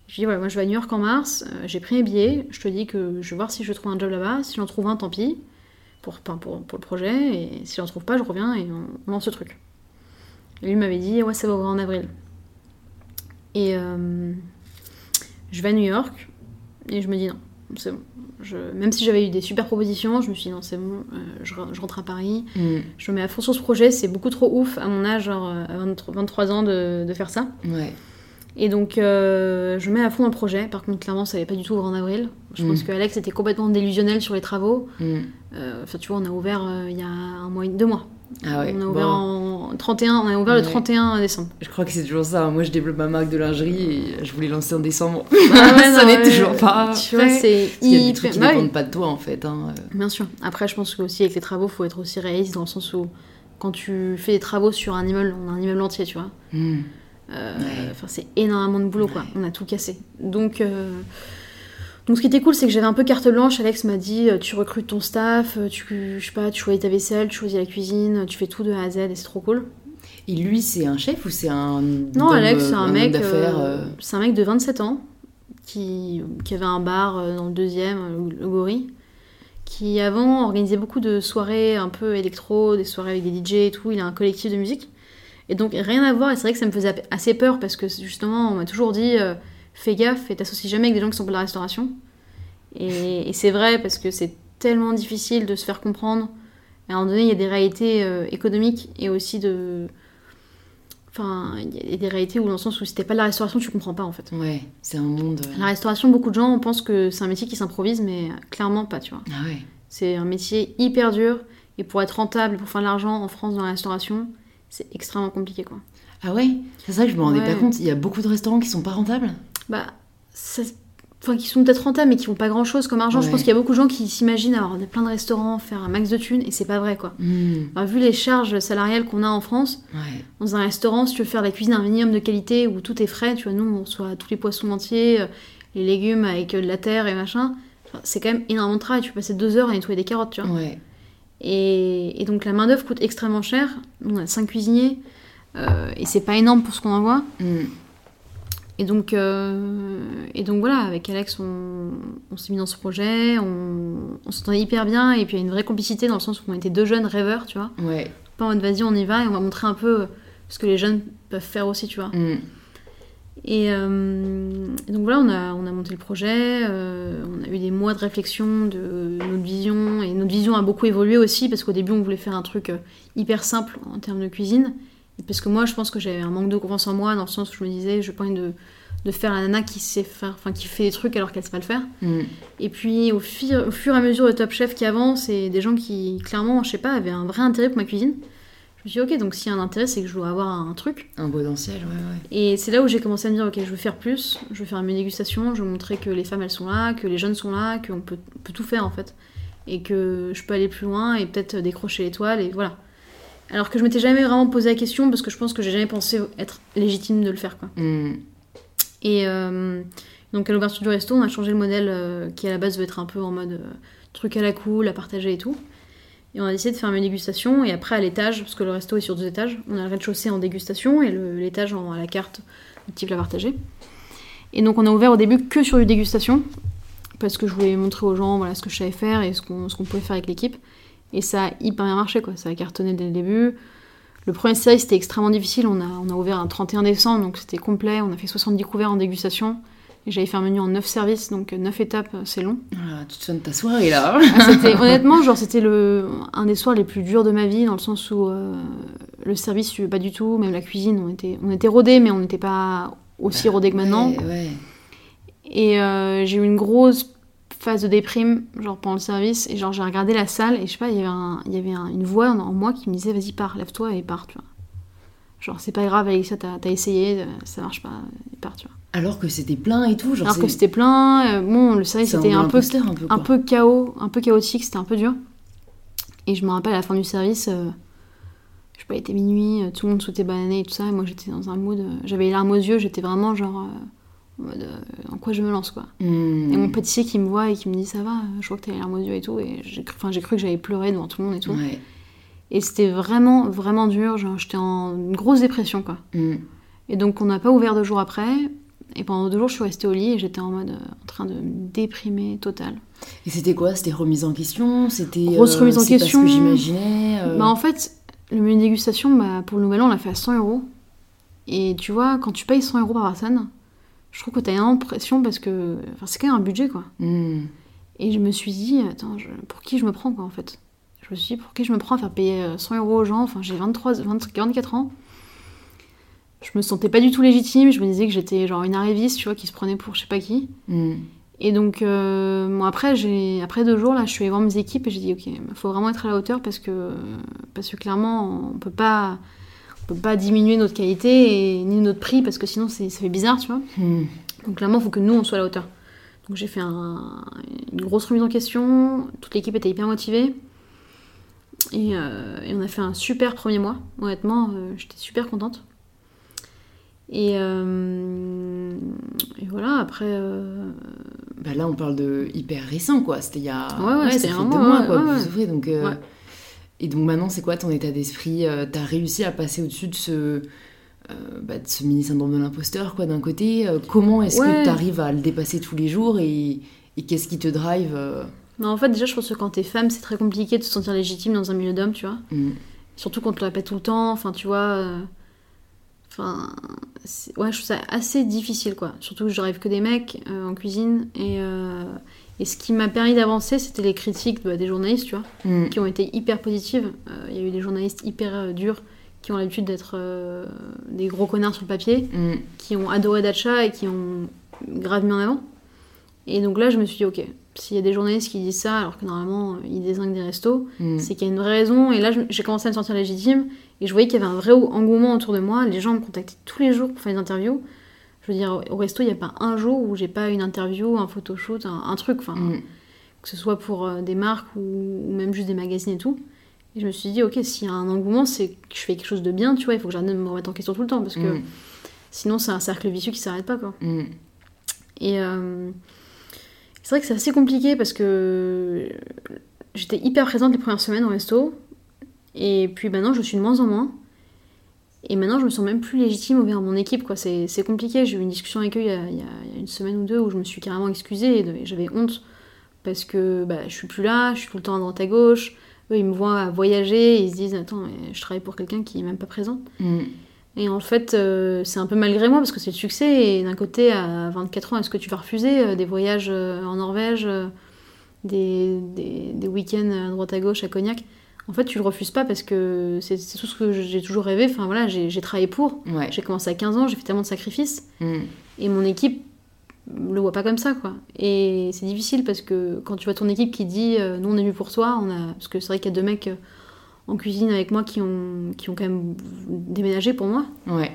Je lui dis, voilà, moi, je vais à New York en mars. Euh, j'ai pris un billet. Je te dis que je vais voir si je trouve un job là-bas. Si j'en trouve un, tant pis. Pour, pour, pour le projet. Et si j'en trouve pas, je reviens et on, lance ce truc. Et lui m'avait dit, ouais, ça va ouvrir en avril. Et euh, je vais à New York. Et je me dis, non, c'est bon même si j'avais eu des super propositions, je me suis dit non, c'est bon, euh, je, rentre à Paris, mm. je me mets à fond sur ce projet, c'est beaucoup trop ouf à mon âge, genre à 23, ans, de, faire ça. Ouais. Et donc, euh, je mets à fond le projet. Par contre, clairement, ça n'allait pas du tout ouvrir en avril. Je pense mm. que Alex était complètement délusionnel sur les travaux. Mm. Euh, enfin, tu vois, on a ouvert il y a un mois, deux mois. Ah on a ouvert en 31, on a ouvert le 31 décembre. Je crois que c'est toujours ça. Moi, je développe ma marque de lingerie et je voulais lancer en décembre. Ah ça n'est toujours pas. Tu vois, c'est Il y a des trucs qui ne dépendent pas de toi en fait. Hein. Bien sûr. Après, je pense que aussi avec les travaux, faut être aussi réaliste dans le sens où quand tu fais des travaux sur un immeuble, on a un immeuble entier, tu vois. Hmm. Euh, enfin, c'est énormément de boulot, quoi. On a tout cassé. Donc. Euh, donc ce qui était cool, c'est que j'avais un peu carte blanche. Alex m'a dit, euh, tu recrutes ton staff, tu, je sais pas, tu choisis ta vaisselle, tu choisis la cuisine, tu fais tout de A à Z et c'est trop cool. Et lui, c'est un chef ou c'est un... Non, Alex, c'est un, mec, euh, c'est un mec de 27 ans qui, qui avait un bar dans le deuxième, le Gori, qui avant organisait beaucoup de soirées un peu électro, des soirées avec des DJ et tout. Il a un collectif de musique. Et donc rien à voir, et c'est vrai que ça me faisait assez peur parce que justement, on m'a toujours dit fais gaffe et t'associes jamais avec des gens qui sont pour la restauration. Et, c'est vrai parce que c'est tellement difficile de se faire comprendre. À un moment donné, il y a des réalités euh, économiques et aussi de. Enfin, il y a des réalités où, dans le sens où si t'es pas de la restauration, tu comprends pas en fait. Ouais, c'est un monde. La restauration, beaucoup de gens pensent que c'est un métier qui s'improvise, mais clairement pas, tu vois. Ah ouais. C'est un métier hyper dur et pour être rentable, pour faire de l'argent en France dans la restauration, c'est extrêmement compliqué quoi. Ah ouais? C'est ça que je me rendais pas compte. Il y a beaucoup de restaurants qui sont pas rentables bah, enfin, qui sont peut-être rentables mais qui font pas grand chose comme argent. Je pense qu'il y a beaucoup de gens qui s'imaginent avoir plein de restaurants, faire un max de thunes et c'est pas vrai quoi. Hmm. vu les charges salariales qu'on a en France, dans un restaurant, si tu veux faire la cuisine un minimum de qualité où tout est frais, tu vois, nous on reçoit tous les poissons entiers, euh, les légumes avec euh, de la terre et machin, c'est quand même énormément de travail. Tu peux passer deux heures à nettoyer des carottes, tu vois. Et, donc la main-d'œuvre coûte extrêmement cher. On a cinq cuisiniers euh, et c'est pas énorme pour ce qu'on envoie. Hmm. Et donc, euh, et donc voilà, avec Alex, on, s'est mis dans ce projet, on, on s'entendait hyper bien, et puis il y a une vraie complicité dans le sens où on était deux jeunes rêveurs, tu vois. Ouais. Pas en mode vas-y, on y va, et on va montrer un peu ce que les jeunes peuvent faire aussi, tu vois. Mm. Euh, et, donc voilà, on a, on a monté le projet, euh, on a eu des mois de réflexion de notre vision, et notre vision a beaucoup évolué aussi, parce qu'au début, on voulait faire un truc hyper simple en termes de cuisine. Parce que moi, je pense que j'avais un manque de confiance en moi, dans le sens où je me disais, je pas envie de, de faire la nana qui sait faire, enfin qui fait des trucs alors qu'elle sait pas le faire. Mm. Et puis au fur, au fur et à mesure, le top chef qui avance et des gens qui, clairement, je sais pas, avaient un vrai intérêt pour ma cuisine. Je me suis dit, ok, donc s'il y a un intérêt, c'est que je dois avoir un truc. Un potentiel, ouais, ouais. Et c'est là où j'ai commencé à me dire, ok, je veux faire plus, je veux faire mes dégustations, je veux montrer que les femmes elles sont là, que les jeunes sont là, qu'on peut, peut tout faire en fait. Et que je peux aller plus loin et peut-être décrocher l'étoile, et voilà. Alors que je m'étais jamais vraiment posé la question parce que je pense que j'ai jamais pensé être légitime de le faire. Quoi. Mm. Et euh, donc à l'ouverture du resto, on a changé le modèle euh, qui à la base devait être un peu en mode euh, truc à la cool, à partager et tout. Et on a décidé de faire une dégustation et après à l'étage, parce que le resto est sur deux étages, on a le rez-de-chaussée en dégustation et l'étage à la carte type à partager. Et donc on a ouvert au début que sur une dégustation parce que je voulais montrer aux gens voilà, ce que je savais faire et ce qu'on pouvait faire avec l'équipe. Et ça a hyper bien marché, quoi. Ça a cartonné dès le début. Le premier série, c'était extrêmement difficile. On a, on a ouvert un 31 décembre, donc c'était complet. On a fait 70 couverts en dégustation. Et j'avais fait un menu en 9 services, donc 9 étapes, c'est long. Ah, tu te souviens de ta soirée là ah, Honnêtement, genre c'était le, un des soirs les plus durs de ma vie, dans le sens où le service, pas du tout, même la cuisine, on était, on était rodés, mais on n'était pas aussi bah, rodés que maintenant. Ouais. Et j'ai eu une grosse phase de déprime, genre pendant le service, et genre j'ai regardé la salle, et je sais pas, il y avait, un, il y avait une voix en, moi qui me disait vas-y pars, lève-toi et pars, tu vois. Genre c'est pas grave Alexia, t'as as essayé, ça marche pas, et pars, tu vois. Alors que c'était plein et tout, genre Alors que c'était plein, euh, bon le service c'était un peu, un peu, un peu chaos, un peu chaotique, c'était un peu dur. Et je me rappelle à la fin du service, euh, je sais pas, il était minuit, euh, tout le monde souhaitait bananer et tout ça, et moi j'étais dans un mood, j'avais les larmes aux yeux, j'étais vraiment genre en mode euh, en quoi je me lance quoi. Hmm. Et mon pâtissier qui me voit et qui me dit ça va, je vois que t'as les larmes aux yeux et tout, et j'ai cru, cru que j'allais pleurer devant tout le monde et tout. Et c'était vraiment, vraiment dur, j'étais en une grosse dépression quoi. Hmm. Et donc on n'a pas ouvert deux jours après, et pendant deux jours je suis restée au lit et j'étais en mode euh, en train de me déprimer total. Et c'était quoi? C'était remise en question? C'était grosse remise en question. Euh, Pas ce que j'imaginais. Bah en fait, le menu dégustation, bah, pour le nouvel an, on l'a fait à 100 euros. Et tu vois, quand tu payes 100 euros par personne, je trouve que t'as énormément de pression parce que enfin, c'est quand même un budget quoi. Hmm. Et je me suis dit, attends, pour qui je me prends quoi en fait? Je me suis dit, pour qui je me prends à faire payer 100 euh, euros aux gens? Enfin, j'ai 23, 24 ans. Je me sentais pas du tout légitime, je me disais que j'étais genre une arriviste, tu vois, qui se prenait pour je sais pas qui. Hmm. Et donc, euh, bon, après, après deux jours, là, je suis allée voir mes équipes et j'ai dit, ok, il faut vraiment être à la hauteur parce que, parce que clairement, on peut pas peut pas diminuer notre qualité et, ni notre prix parce que sinon ça fait bizarre, tu vois. Hmm. Donc clairement, il faut que nous, on soit à la hauteur. Donc j'ai fait une grosse remise en question, toute l'équipe était hyper motivée. Et, euh, on a fait un super premier mois, honnêtement, euh, j'étais super contente. Et, euh, et voilà, après. Bah là, on parle de hyper récent, quoi. C'était il y a. Ouais, ouais, ça fait deux mois, quoi, vous donc. Ouais. Et donc maintenant, c'est quoi ton état d'esprit euh, T'as réussi à passer au-dessus de ce, euh, bah, de ce mini syndrome de l'imposteur, quoi, d'un côté. Euh, comment est-ce que tu arrives à le dépasser tous les jours et, et qu'est-ce qui te drive bah, En fait, déjà, je pense que quand t'es femme, c'est très compliqué de se sentir légitime dans un milieu d'hommes, tu vois. Mm. Surtout quand on te le répète tout le temps, enfin, tu vois. Enfin, ouais, je trouve ça assez difficile, quoi. Surtout que je rêve que des mecs en cuisine et. Et ce qui m'a permis d'avancer, c'était les critiques bah, des journalistes, tu vois, mm. qui ont été hyper positives. Euh, il y a eu des journalistes hyper euh, durs qui ont l'habitude d'être euh, des gros connards sur le papier, mm. qui ont adoré Dacha et qui ont grave mis en avant. Et donc là, je me suis dit, ok, s'il y a des journalistes qui disent ça, alors que normalement ils désignent des restos, mm. c'est qu'il y a une vraie raison. Et là, j'ai commencé à me sentir légitime et je voyais qu'il y avait un vrai engouement autour de moi. Les gens me contactaient tous les jours pour faire des interviews. Je veux dire, au resto, il n'y a pas un jour où j'ai pas une interview, un photoshoot, un, un truc, enfin, Mm. que ce soit pour euh, des marques ou, ou même juste des magazines et tout. Et je me suis dit, ok, s'il y a un engouement, c'est que je fais quelque chose de bien, tu vois, il faut que j'arrête de me remettre en question tout le temps, parce que Mm. sinon, c'est un cercle vicieux qui s'arrête pas, quoi. Mm. Et euh, c'est vrai que c'est assez compliqué parce que j'étais hyper présente les premières semaines au resto, et puis maintenant, je suis de moins en moins. Et maintenant, je me sens même plus légitime envers mon équipe, quoi. C'est compliqué. J'ai eu une discussion avec eux il y, a, il y a une semaine ou deux où je me suis carrément excusée et et j'avais honte parce que bah, je suis plus là, je suis tout le temps à droite à gauche. Eux, ils me voient voyager, ils se disent Attends, mais je travaille pour quelqu'un qui est même pas présent. Mm. Et en fait, euh, c'est un peu malgré moi parce que c'est le succès. Et d'un côté, à 24 ans, est-ce que tu vas refuser euh, des voyages euh, en Norvège, des, des, des week-ends à droite à gauche à Cognac? En fait, tu le refuses pas parce que c'est tout ce que j'ai toujours rêvé. Enfin voilà, j'ai travaillé pour. Ouais. J'ai commencé à 15 ans, j'ai fait tellement de sacrifices. Mm. Et mon équipe le voit pas comme ça, quoi. Et c'est difficile parce que quand tu vois ton équipe qui dit euh, nous on est venu pour toi, on a... parce que c'est vrai qu'il y a deux mecs euh, en cuisine avec moi qui ont, qui ont quand même déménagé pour moi Ouais.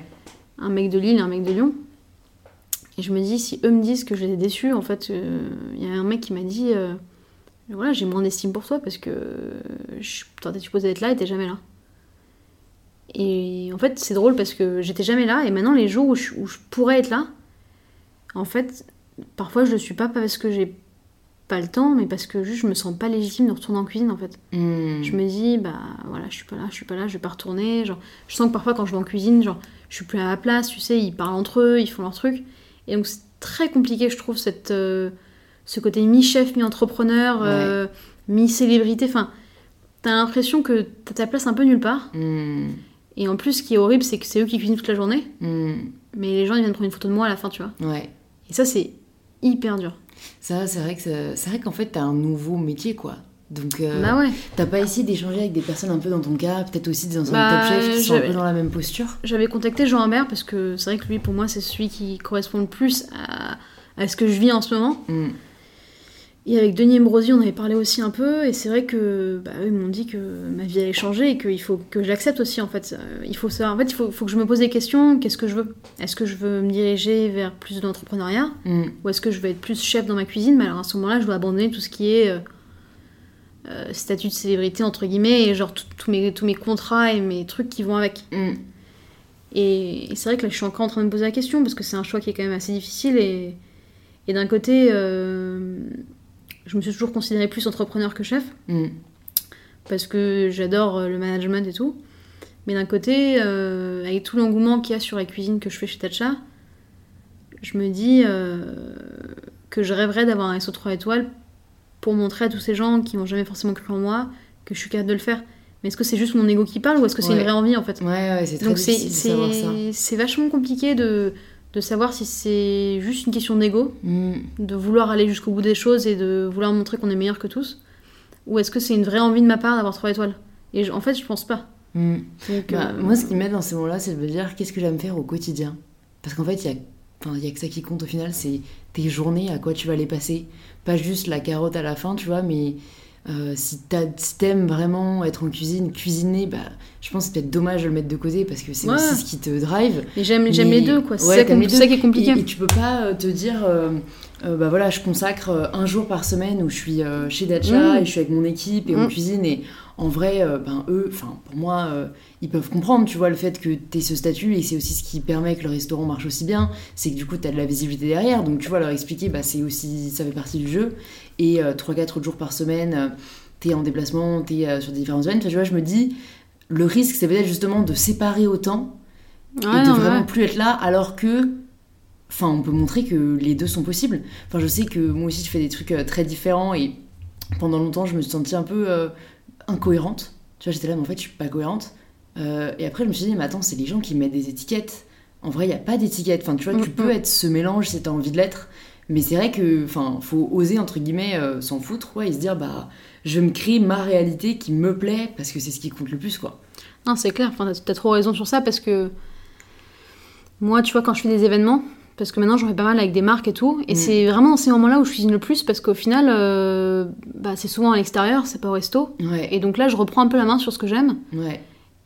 un mec de Lille et un mec de Lyon. Et je me dis, si eux me disent que je les ai déçus, en fait, euh, il y a un mec qui m'a dit, euh, voilà, j'ai moins d'estime pour toi parce que je t'étais supposé être là et t'es jamais là. Et en fait, c'est drôle parce que j'étais jamais là et maintenant, les jours où je, où je pourrais être là, en fait, parfois je le suis pas parce que j'ai pas le temps, mais parce que juste je me sens pas légitime de retourner en cuisine en fait. Mm. Je me dis, bah voilà, je suis pas là, je suis pas là, je vais pas retourner. Genre, je sens que parfois quand je vais en cuisine, genre, je suis plus à la place, tu sais, ils parlent entre eux, ils font leur truc. Et donc c'est très compliqué, je trouve, cette, euh, ce côté mi-chef, mi-entrepreneur, euh, mi-célébrité. Enfin, t'as l'impression que t'as ta place un peu nulle part. Mm. Et en plus, ce qui est horrible, c'est que c'est eux qui cuisinent toute la journée. Mm. Mais les gens, ils viennent prendre une photo de moi à la fin, tu vois. Ouais. Et ça, c'est hyper dur. Ça, c'est vrai que c'est vrai qu'en fait, t'as un nouveau métier, quoi. Donc, euh, bah ouais. t'as pas essayé d'échanger avec des personnes un peu dans ton cas, peut-être aussi des anciens bah, top chefs qui sont un peu dans la même posture J'avais contacté Jean Humbert parce que c'est vrai que lui, pour moi, c'est celui qui correspond le plus à, à, ce que je vis en ce moment. Mm. Et avec Denis Ambrosi, on avait parlé aussi un peu, et c'est vrai que bah, eux m'ont dit que ma vie allait changer et qu'il faut que je l'accepte aussi en fait. Euh, il faut ça, en fait, il faut, faut, que je me pose des questions. Qu'est-ce que je veux? Est-ce que je veux me diriger vers plus d'entrepreneuriat? Mm. ou est-ce que je veux être plus chef dans ma cuisine? Mais alors à ce moment-là, je dois abandonner tout ce qui est euh, euh, statut de célébrité entre guillemets et genre tous mes, tous mes contrats et mes trucs qui vont avec. Mm. Et, c'est vrai que là, je suis encore en train de me poser la question parce que c'est un choix qui est quand même assez difficile et, et d'un côté je me suis toujours considérée plus entrepreneur que chef. Mm. Parce que j'adore euh, le management et tout. Mais d'un côté, euh, avec tout l'engouement qu'il y a sur la cuisine que je fais chez Tatcha, je me dis euh, que je rêverais d'avoir un SO 3 étoiles pour montrer à tous ces gens qui n'ont jamais forcément cru en moi que je suis capable de le faire. Mais est-ce que c'est juste mon ego qui parle ou est-ce que c'est une vraie envie en fait? Ouais, ouais c'est très Donc c'est vachement compliqué de, de savoir si c'est juste une question d'ego, mm. de vouloir aller jusqu'au bout des choses et de vouloir montrer qu'on est meilleur que tous, ou est-ce que c'est une vraie envie de ma part d'avoir trois étoiles? Et en fait, je pense pas. Mm. Bah, euh, moi, ce qui m'aide dans ces moments-là, c'est de me dire qu'est-ce que j'aime faire au quotidien? Parce qu'en fait, il y a il y a que ça qui compte au final, c'est tes journées, à quoi tu vas les passer. Pas juste la carotte à la fin, tu vois, mais euh, si t'aimes vraiment être en cuisine, cuisiner, bah, je pense que c'est peut-être dommage de le mettre de côté parce que c'est aussi ce qui te drive. Mais j'aime, les deux, quoi. C'est ça, qui est compliqué. Et, tu peux pas euh, te dire, euh, bah voilà, je consacre un jour par semaine où je suis chez Dacha mm. et je suis avec mon équipe et on mm. cuisine et en vrai, ben, eux, enfin, pour moi, ils peuvent comprendre, tu vois, le fait que tu aies ce statut, et c'est aussi ce qui permet que le restaurant marche aussi bien, c'est que du coup, tu as de la visibilité derrière, donc tu vois, leur expliquer, bah, c'est aussi, ça fait partie du jeu, et 3-4 euh, jours par semaine, tu es en déplacement, tu es sur différentes semaines, tu vois, je me dis, le risque, c'est peut-être justement de séparer autant, et de vraiment plus être là, alors que enfin on peut montrer que les deux sont possibles enfin je sais que moi aussi je fais des trucs très différents et pendant longtemps je me suis sentie un peu incohérente. Tu vois, j'étais là, mais en fait, je suis pas cohérente. Euh, et après, je me suis dit, mais attends, c'est les gens qui mettent des étiquettes. En vrai, il n'y a pas d'étiquette. Enfin, tu vois, tu mm, peux mm. être ce mélange si tu as envie de l'être. Mais c'est vrai que, enfin, faut oser, entre guillemets, euh, s'en foutre, ouais, et se dire, bah, je me crée ma réalité qui me plaît, parce que c'est ce qui compte le plus, quoi. Non, c'est clair, enfin, t'as trop raison sur ça, parce que moi, tu vois, quand je fais des événements, parce que maintenant j'en fais pas mal avec des marques et tout. Et mm. c'est vraiment dans ces moments-là où je cuisine le plus parce qu'au final, euh, bah, c'est souvent à l'extérieur, c'est pas au resto. Et donc là, je reprends un peu la main sur ce que j'aime.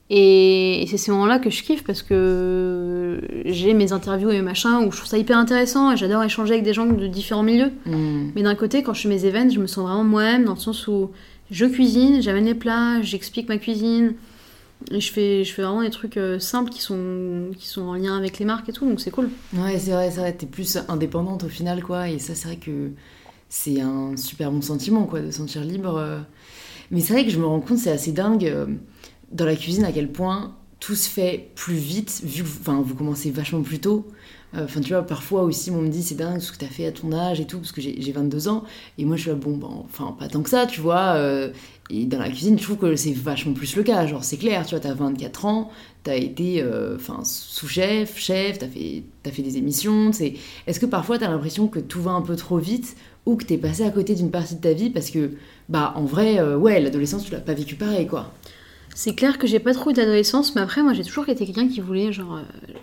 Et, c'est ces moments-là que je kiffe parce que j'ai mes interviews et mes machins où je trouve ça hyper intéressant et j'adore échanger avec des gens de différents milieux. Mm. Mais d'un côté, quand je fais mes events, je me sens vraiment moi-même dans le sens où je cuisine, j'amène les plats, j'explique ma cuisine. Et je fais, je fais vraiment des trucs euh, simples qui sont, qui sont en lien avec les marques et tout, donc c'est cool. Ouais, c'est vrai, c'est vrai, t'es plus indépendante au final, quoi. Et ça, c'est vrai que c'est un super bon sentiment, quoi, de sentir libre. Euh. Mais c'est vrai que je me rends compte, c'est assez dingue euh, dans la cuisine à quel point tout se fait plus vite, vu que vous commencez vachement plus tôt. Enfin, tu vois, parfois aussi, on me dit c'est dingue ce que t'as fait à ton âge et tout, parce que j'ai 22 ans. Et moi, je suis là, bon, ben, enfin, pas tant que ça, tu vois. Et dans la cuisine, je trouve que c'est vachement plus le cas. Genre, c'est clair, tu vois, t'as 24 ans, t'as été euh, sous-chef, chef, t'as fait, fait des émissions. Est-ce que parfois t'as l'impression que tout va un peu trop vite ou que t'es passé à côté d'une partie de ta vie parce que, bah, en vrai, euh, ouais, l'adolescence, tu l'as pas vécu pareil, quoi. C'est clair que j'ai pas trop eu d'adolescence, mais après, moi, j'ai toujours été quelqu'un qui voulait, genre, euh,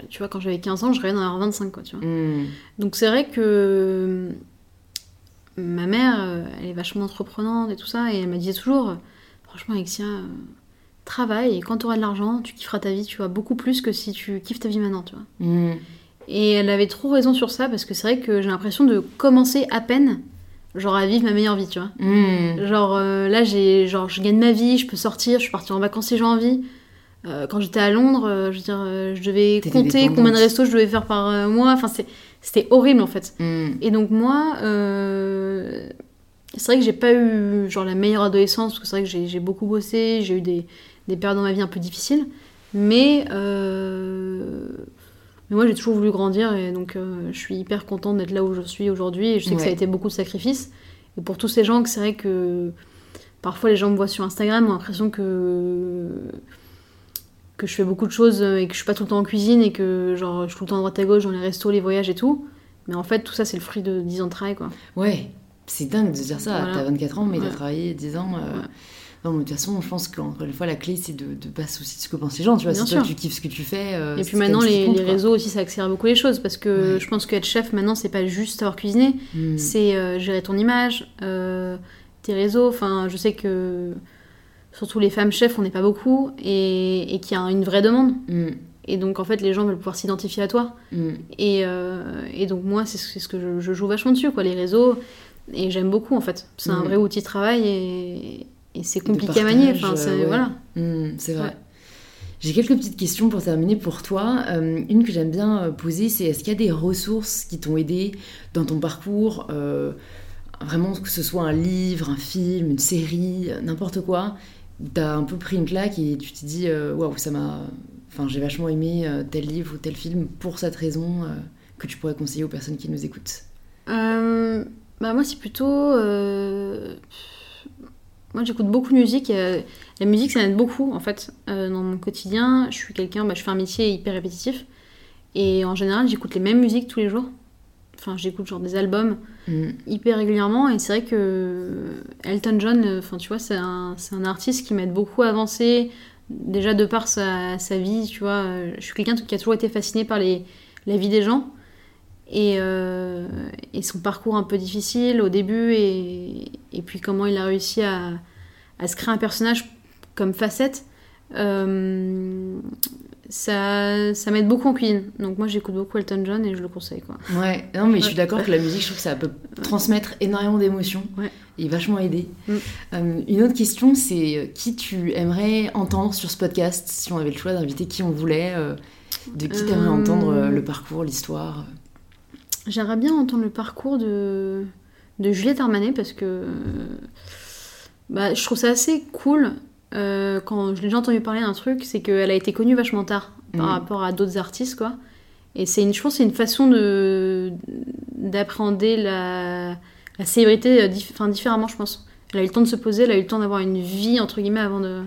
tu vois, quand j'avais 15 ans, je rêvais d'en avoir 25, quoi, tu vois. Hmm. Donc, c'est vrai que ma mère, euh, elle est vachement entreprenante et tout ça, et elle me disait toujours, franchement, Alexia, euh, travaille, et quand tu auras de l'argent, tu kifferas ta vie, tu vois, beaucoup plus que si tu kiffes ta vie maintenant, tu vois. Mm. Et elle avait trop raison sur ça, parce que c'est vrai que j'ai l'impression de commencer à peine, genre à vivre ma meilleure vie, tu vois. Mm. Genre euh, là, j'ai, genre, je gagne ma vie, je peux sortir, je suis partie en vacances si j'ai envie. quand j'étais à Londres, je veux dire, je devais compter combien de restos je devais faire par mois. Enfin, c'est c'était horrible en fait. Mm. Et donc moi, euh, c'est vrai que j'ai pas eu genre la meilleure adolescence, parce que c'est vrai que j'ai beaucoup bossé, j'ai eu des, des, périodes dans ma vie un peu difficiles. Mais, euh, mais moi j'ai toujours voulu grandir et donc euh, je suis hyper contente d'être là où je suis aujourd'hui et je sais que ça a été beaucoup de sacrifices. Et pour tous ces gens, c'est vrai que parfois les gens me voient sur Instagram ont l'impression que que je fais beaucoup de choses et que je suis pas tout le temps en cuisine et que genre je suis tout le temps à droite à gauche dans les restos, les voyages et tout. Mais en fait, tout ça, c'est le fruit de 10 ans de travail, quoi. Ouais, c'est dingue de dire ça. Voilà. T'as 24 ans, mais Ouais. t'as travaillé 10 ans. euh, Ouais. Non, mais de toute façon, je pense qu'encore une fois, la clé, c'est de ne pas soucier de ce que pensent les gens. Tu vois, Bien si toi, tu kiffes ce que tu fais. euh, Et puis maintenant, les, compte, les quoi. réseaux aussi, ça accélère beaucoup les choses parce que Ouais. je pense qu'être chef maintenant, c'est pas juste savoir cuisiner, Mm. c'est euh, gérer ton image, euh, tes réseaux. Enfin, je sais que surtout les femmes chefs, on n'est pas beaucoup et, et qu'il y a une vraie demande. Mm. Et donc, en fait, les gens veulent pouvoir s'identifier à toi. Mm. Et, et donc, moi, c'est ce que je, je joue vachement dessus, quoi, les réseaux. Et j'aime beaucoup, en fait. C'est un vrai outil de travail et, et c'est compliqué à manier. Enfin, euh, c'est- ouais. voilà. Mm, c'est vrai. Ouais. J'ai quelques petites questions pour terminer pour toi. Euh, une que j'aime bien euh, poser, c'est est-ce qu'il y a des ressources qui t'ont aidé dans ton parcours euh, Vraiment, que ce soit un livre, un film, une série, euh, n'importe quoi. T'as un peu pris une claque et tu t'es dit euh, waouh, ça m'a. Enfin, j'ai vachement aimé euh, tel livre ou tel film pour cette raison euh, que tu pourrais conseiller aux personnes qui nous écoutent? Euh, bah moi c'est plutôt euh, moi j'écoute beaucoup de musique euh, la musique ça m'aide beaucoup en fait euh, dans mon quotidien. Je suis quelqu'un bah, je fais un métier hyper répétitif. Et en général j'écoute les mêmes musiques tous les jours. Enfin j'écoute genre des albums Mm. hyper régulièrement. Et c'est vrai que Elton John euh, enfin tu vois c'est un, c'est un artiste qui m'aide beaucoup à avancer. Déjà de par sa, sa vie tu vois euh, je suis quelqu'un qui a toujours été fasciné par les, la vie des gens et, euh, et son parcours un peu difficile au début et, et puis comment il a réussi à, à se créer un personnage comme facette euh, ça, ça m'aide beaucoup en cuisine donc moi j'écoute beaucoup Elton John et je le conseille quoi Ouais, non, mais je suis d'accord que la musique, je trouve que ça peut transmettre énormément d'émotions Ouais. et vachement aider. Mm. Euh, une autre question, c'est qui tu aimerais entendre sur ce podcast si on avait le choix d'inviter qui on voulait De qui t'aimerais Euh, entendre le parcours, l'histoire J'aimerais bien entendre le parcours de, de Juliette Armanet parce que bah, je trouve ça assez cool. euh, quand je l'ai déjà entendu parler d'un truc, c'est qu'elle a été connue vachement tard par Mm. rapport à d'autres artistes, quoi. Et c'est une, je pense que c'est une façon de d'appréhender la, la célébrité euh, dif- enfin, différemment, je pense. Elle a eu le temps de se poser, elle a eu le temps d'avoir une vie, entre guillemets, avant de...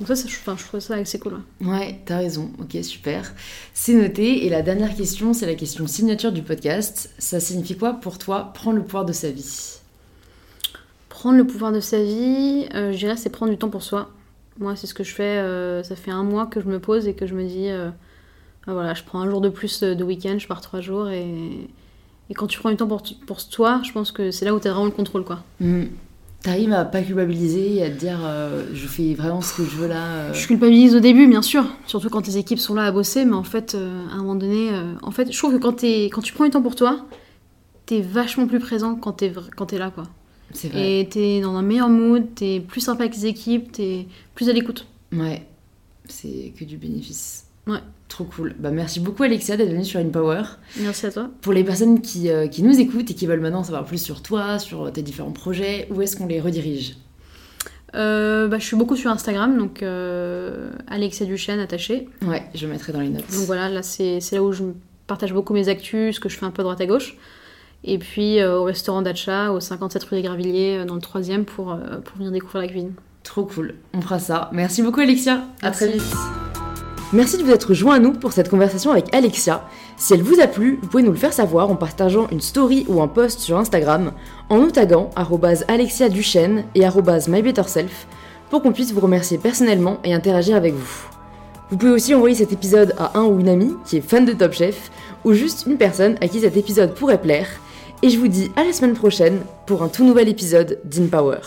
Donc ça, je, enfin, je trouve ça assez cool. ouais. Ouais, t'as raison. Ok, super. C'est noté. Et la dernière question, c'est la question signature du podcast. Ça signifie quoi pour toi prendre le pouvoir de sa vie? Prendre le pouvoir de sa vie, euh, je dirais, c'est prendre du temps pour soi. Moi, c'est ce que je fais. euh, ça fait un mois que je me pose et que je me dis, euh, ah, voilà, je prends un jour de plus de week-end, je pars trois jours. Et, et quand tu prends du temps pour, pour toi, je pense que c'est là où tu as vraiment le contrôle, quoi. Mm. T'arrives à pas culpabiliser et à te dire euh, je fais vraiment ce que je veux là euh. Je culpabilise au début, bien sûr, surtout quand tes équipes sont là à bosser, mais en fait, euh, à un moment donné, en fait, je trouve que quand, tu prends du temps pour toi, t'es vachement plus présent quand t'es vra- quand t'es là, quoi. C'est vrai. Et t'es dans un meilleur mood, t'es plus sympa avec tes équipes, t'es plus à l'écoute. Ouais, c'est que du bénéfice. Ouais. Trop cool. Bah, merci beaucoup Alexia d'être venue sur InPower. Merci à toi. Pour les personnes qui, euh, qui nous écoutent et qui veulent maintenant en savoir plus sur toi, sur tes différents projets, où est-ce qu'on les redirige Euh, bah, je suis beaucoup sur Instagram, donc euh, Alexia Duchesne attaché. Ouais, je mettrai dans les notes. Donc voilà, là c'est là où je partage beaucoup mes actus, ce que je fais un peu à droite à gauche. Et puis au restaurant d'Acha, au 57 rue des Gravilliers, dans le troisième, pour, pour venir découvrir la cuisine. Trop cool. On fera ça. Merci beaucoup Alexia. À Merci. très vite. Merci de vous être joint à nous pour cette conversation avec Alexia. Si elle vous a plu, vous pouvez nous le faire savoir en partageant une story ou un post sur Instagram, en nous taguant Alexia Duchesne et MyBetterSelf pour qu'on puisse vous remercier personnellement et interagir avec vous. Vous pouvez aussi envoyer cet épisode à un ou une amie qui est fan de Top Chef ou juste une personne à qui cet épisode pourrait plaire. Et je vous dis à la semaine prochaine pour un tout nouvel épisode d'InPower.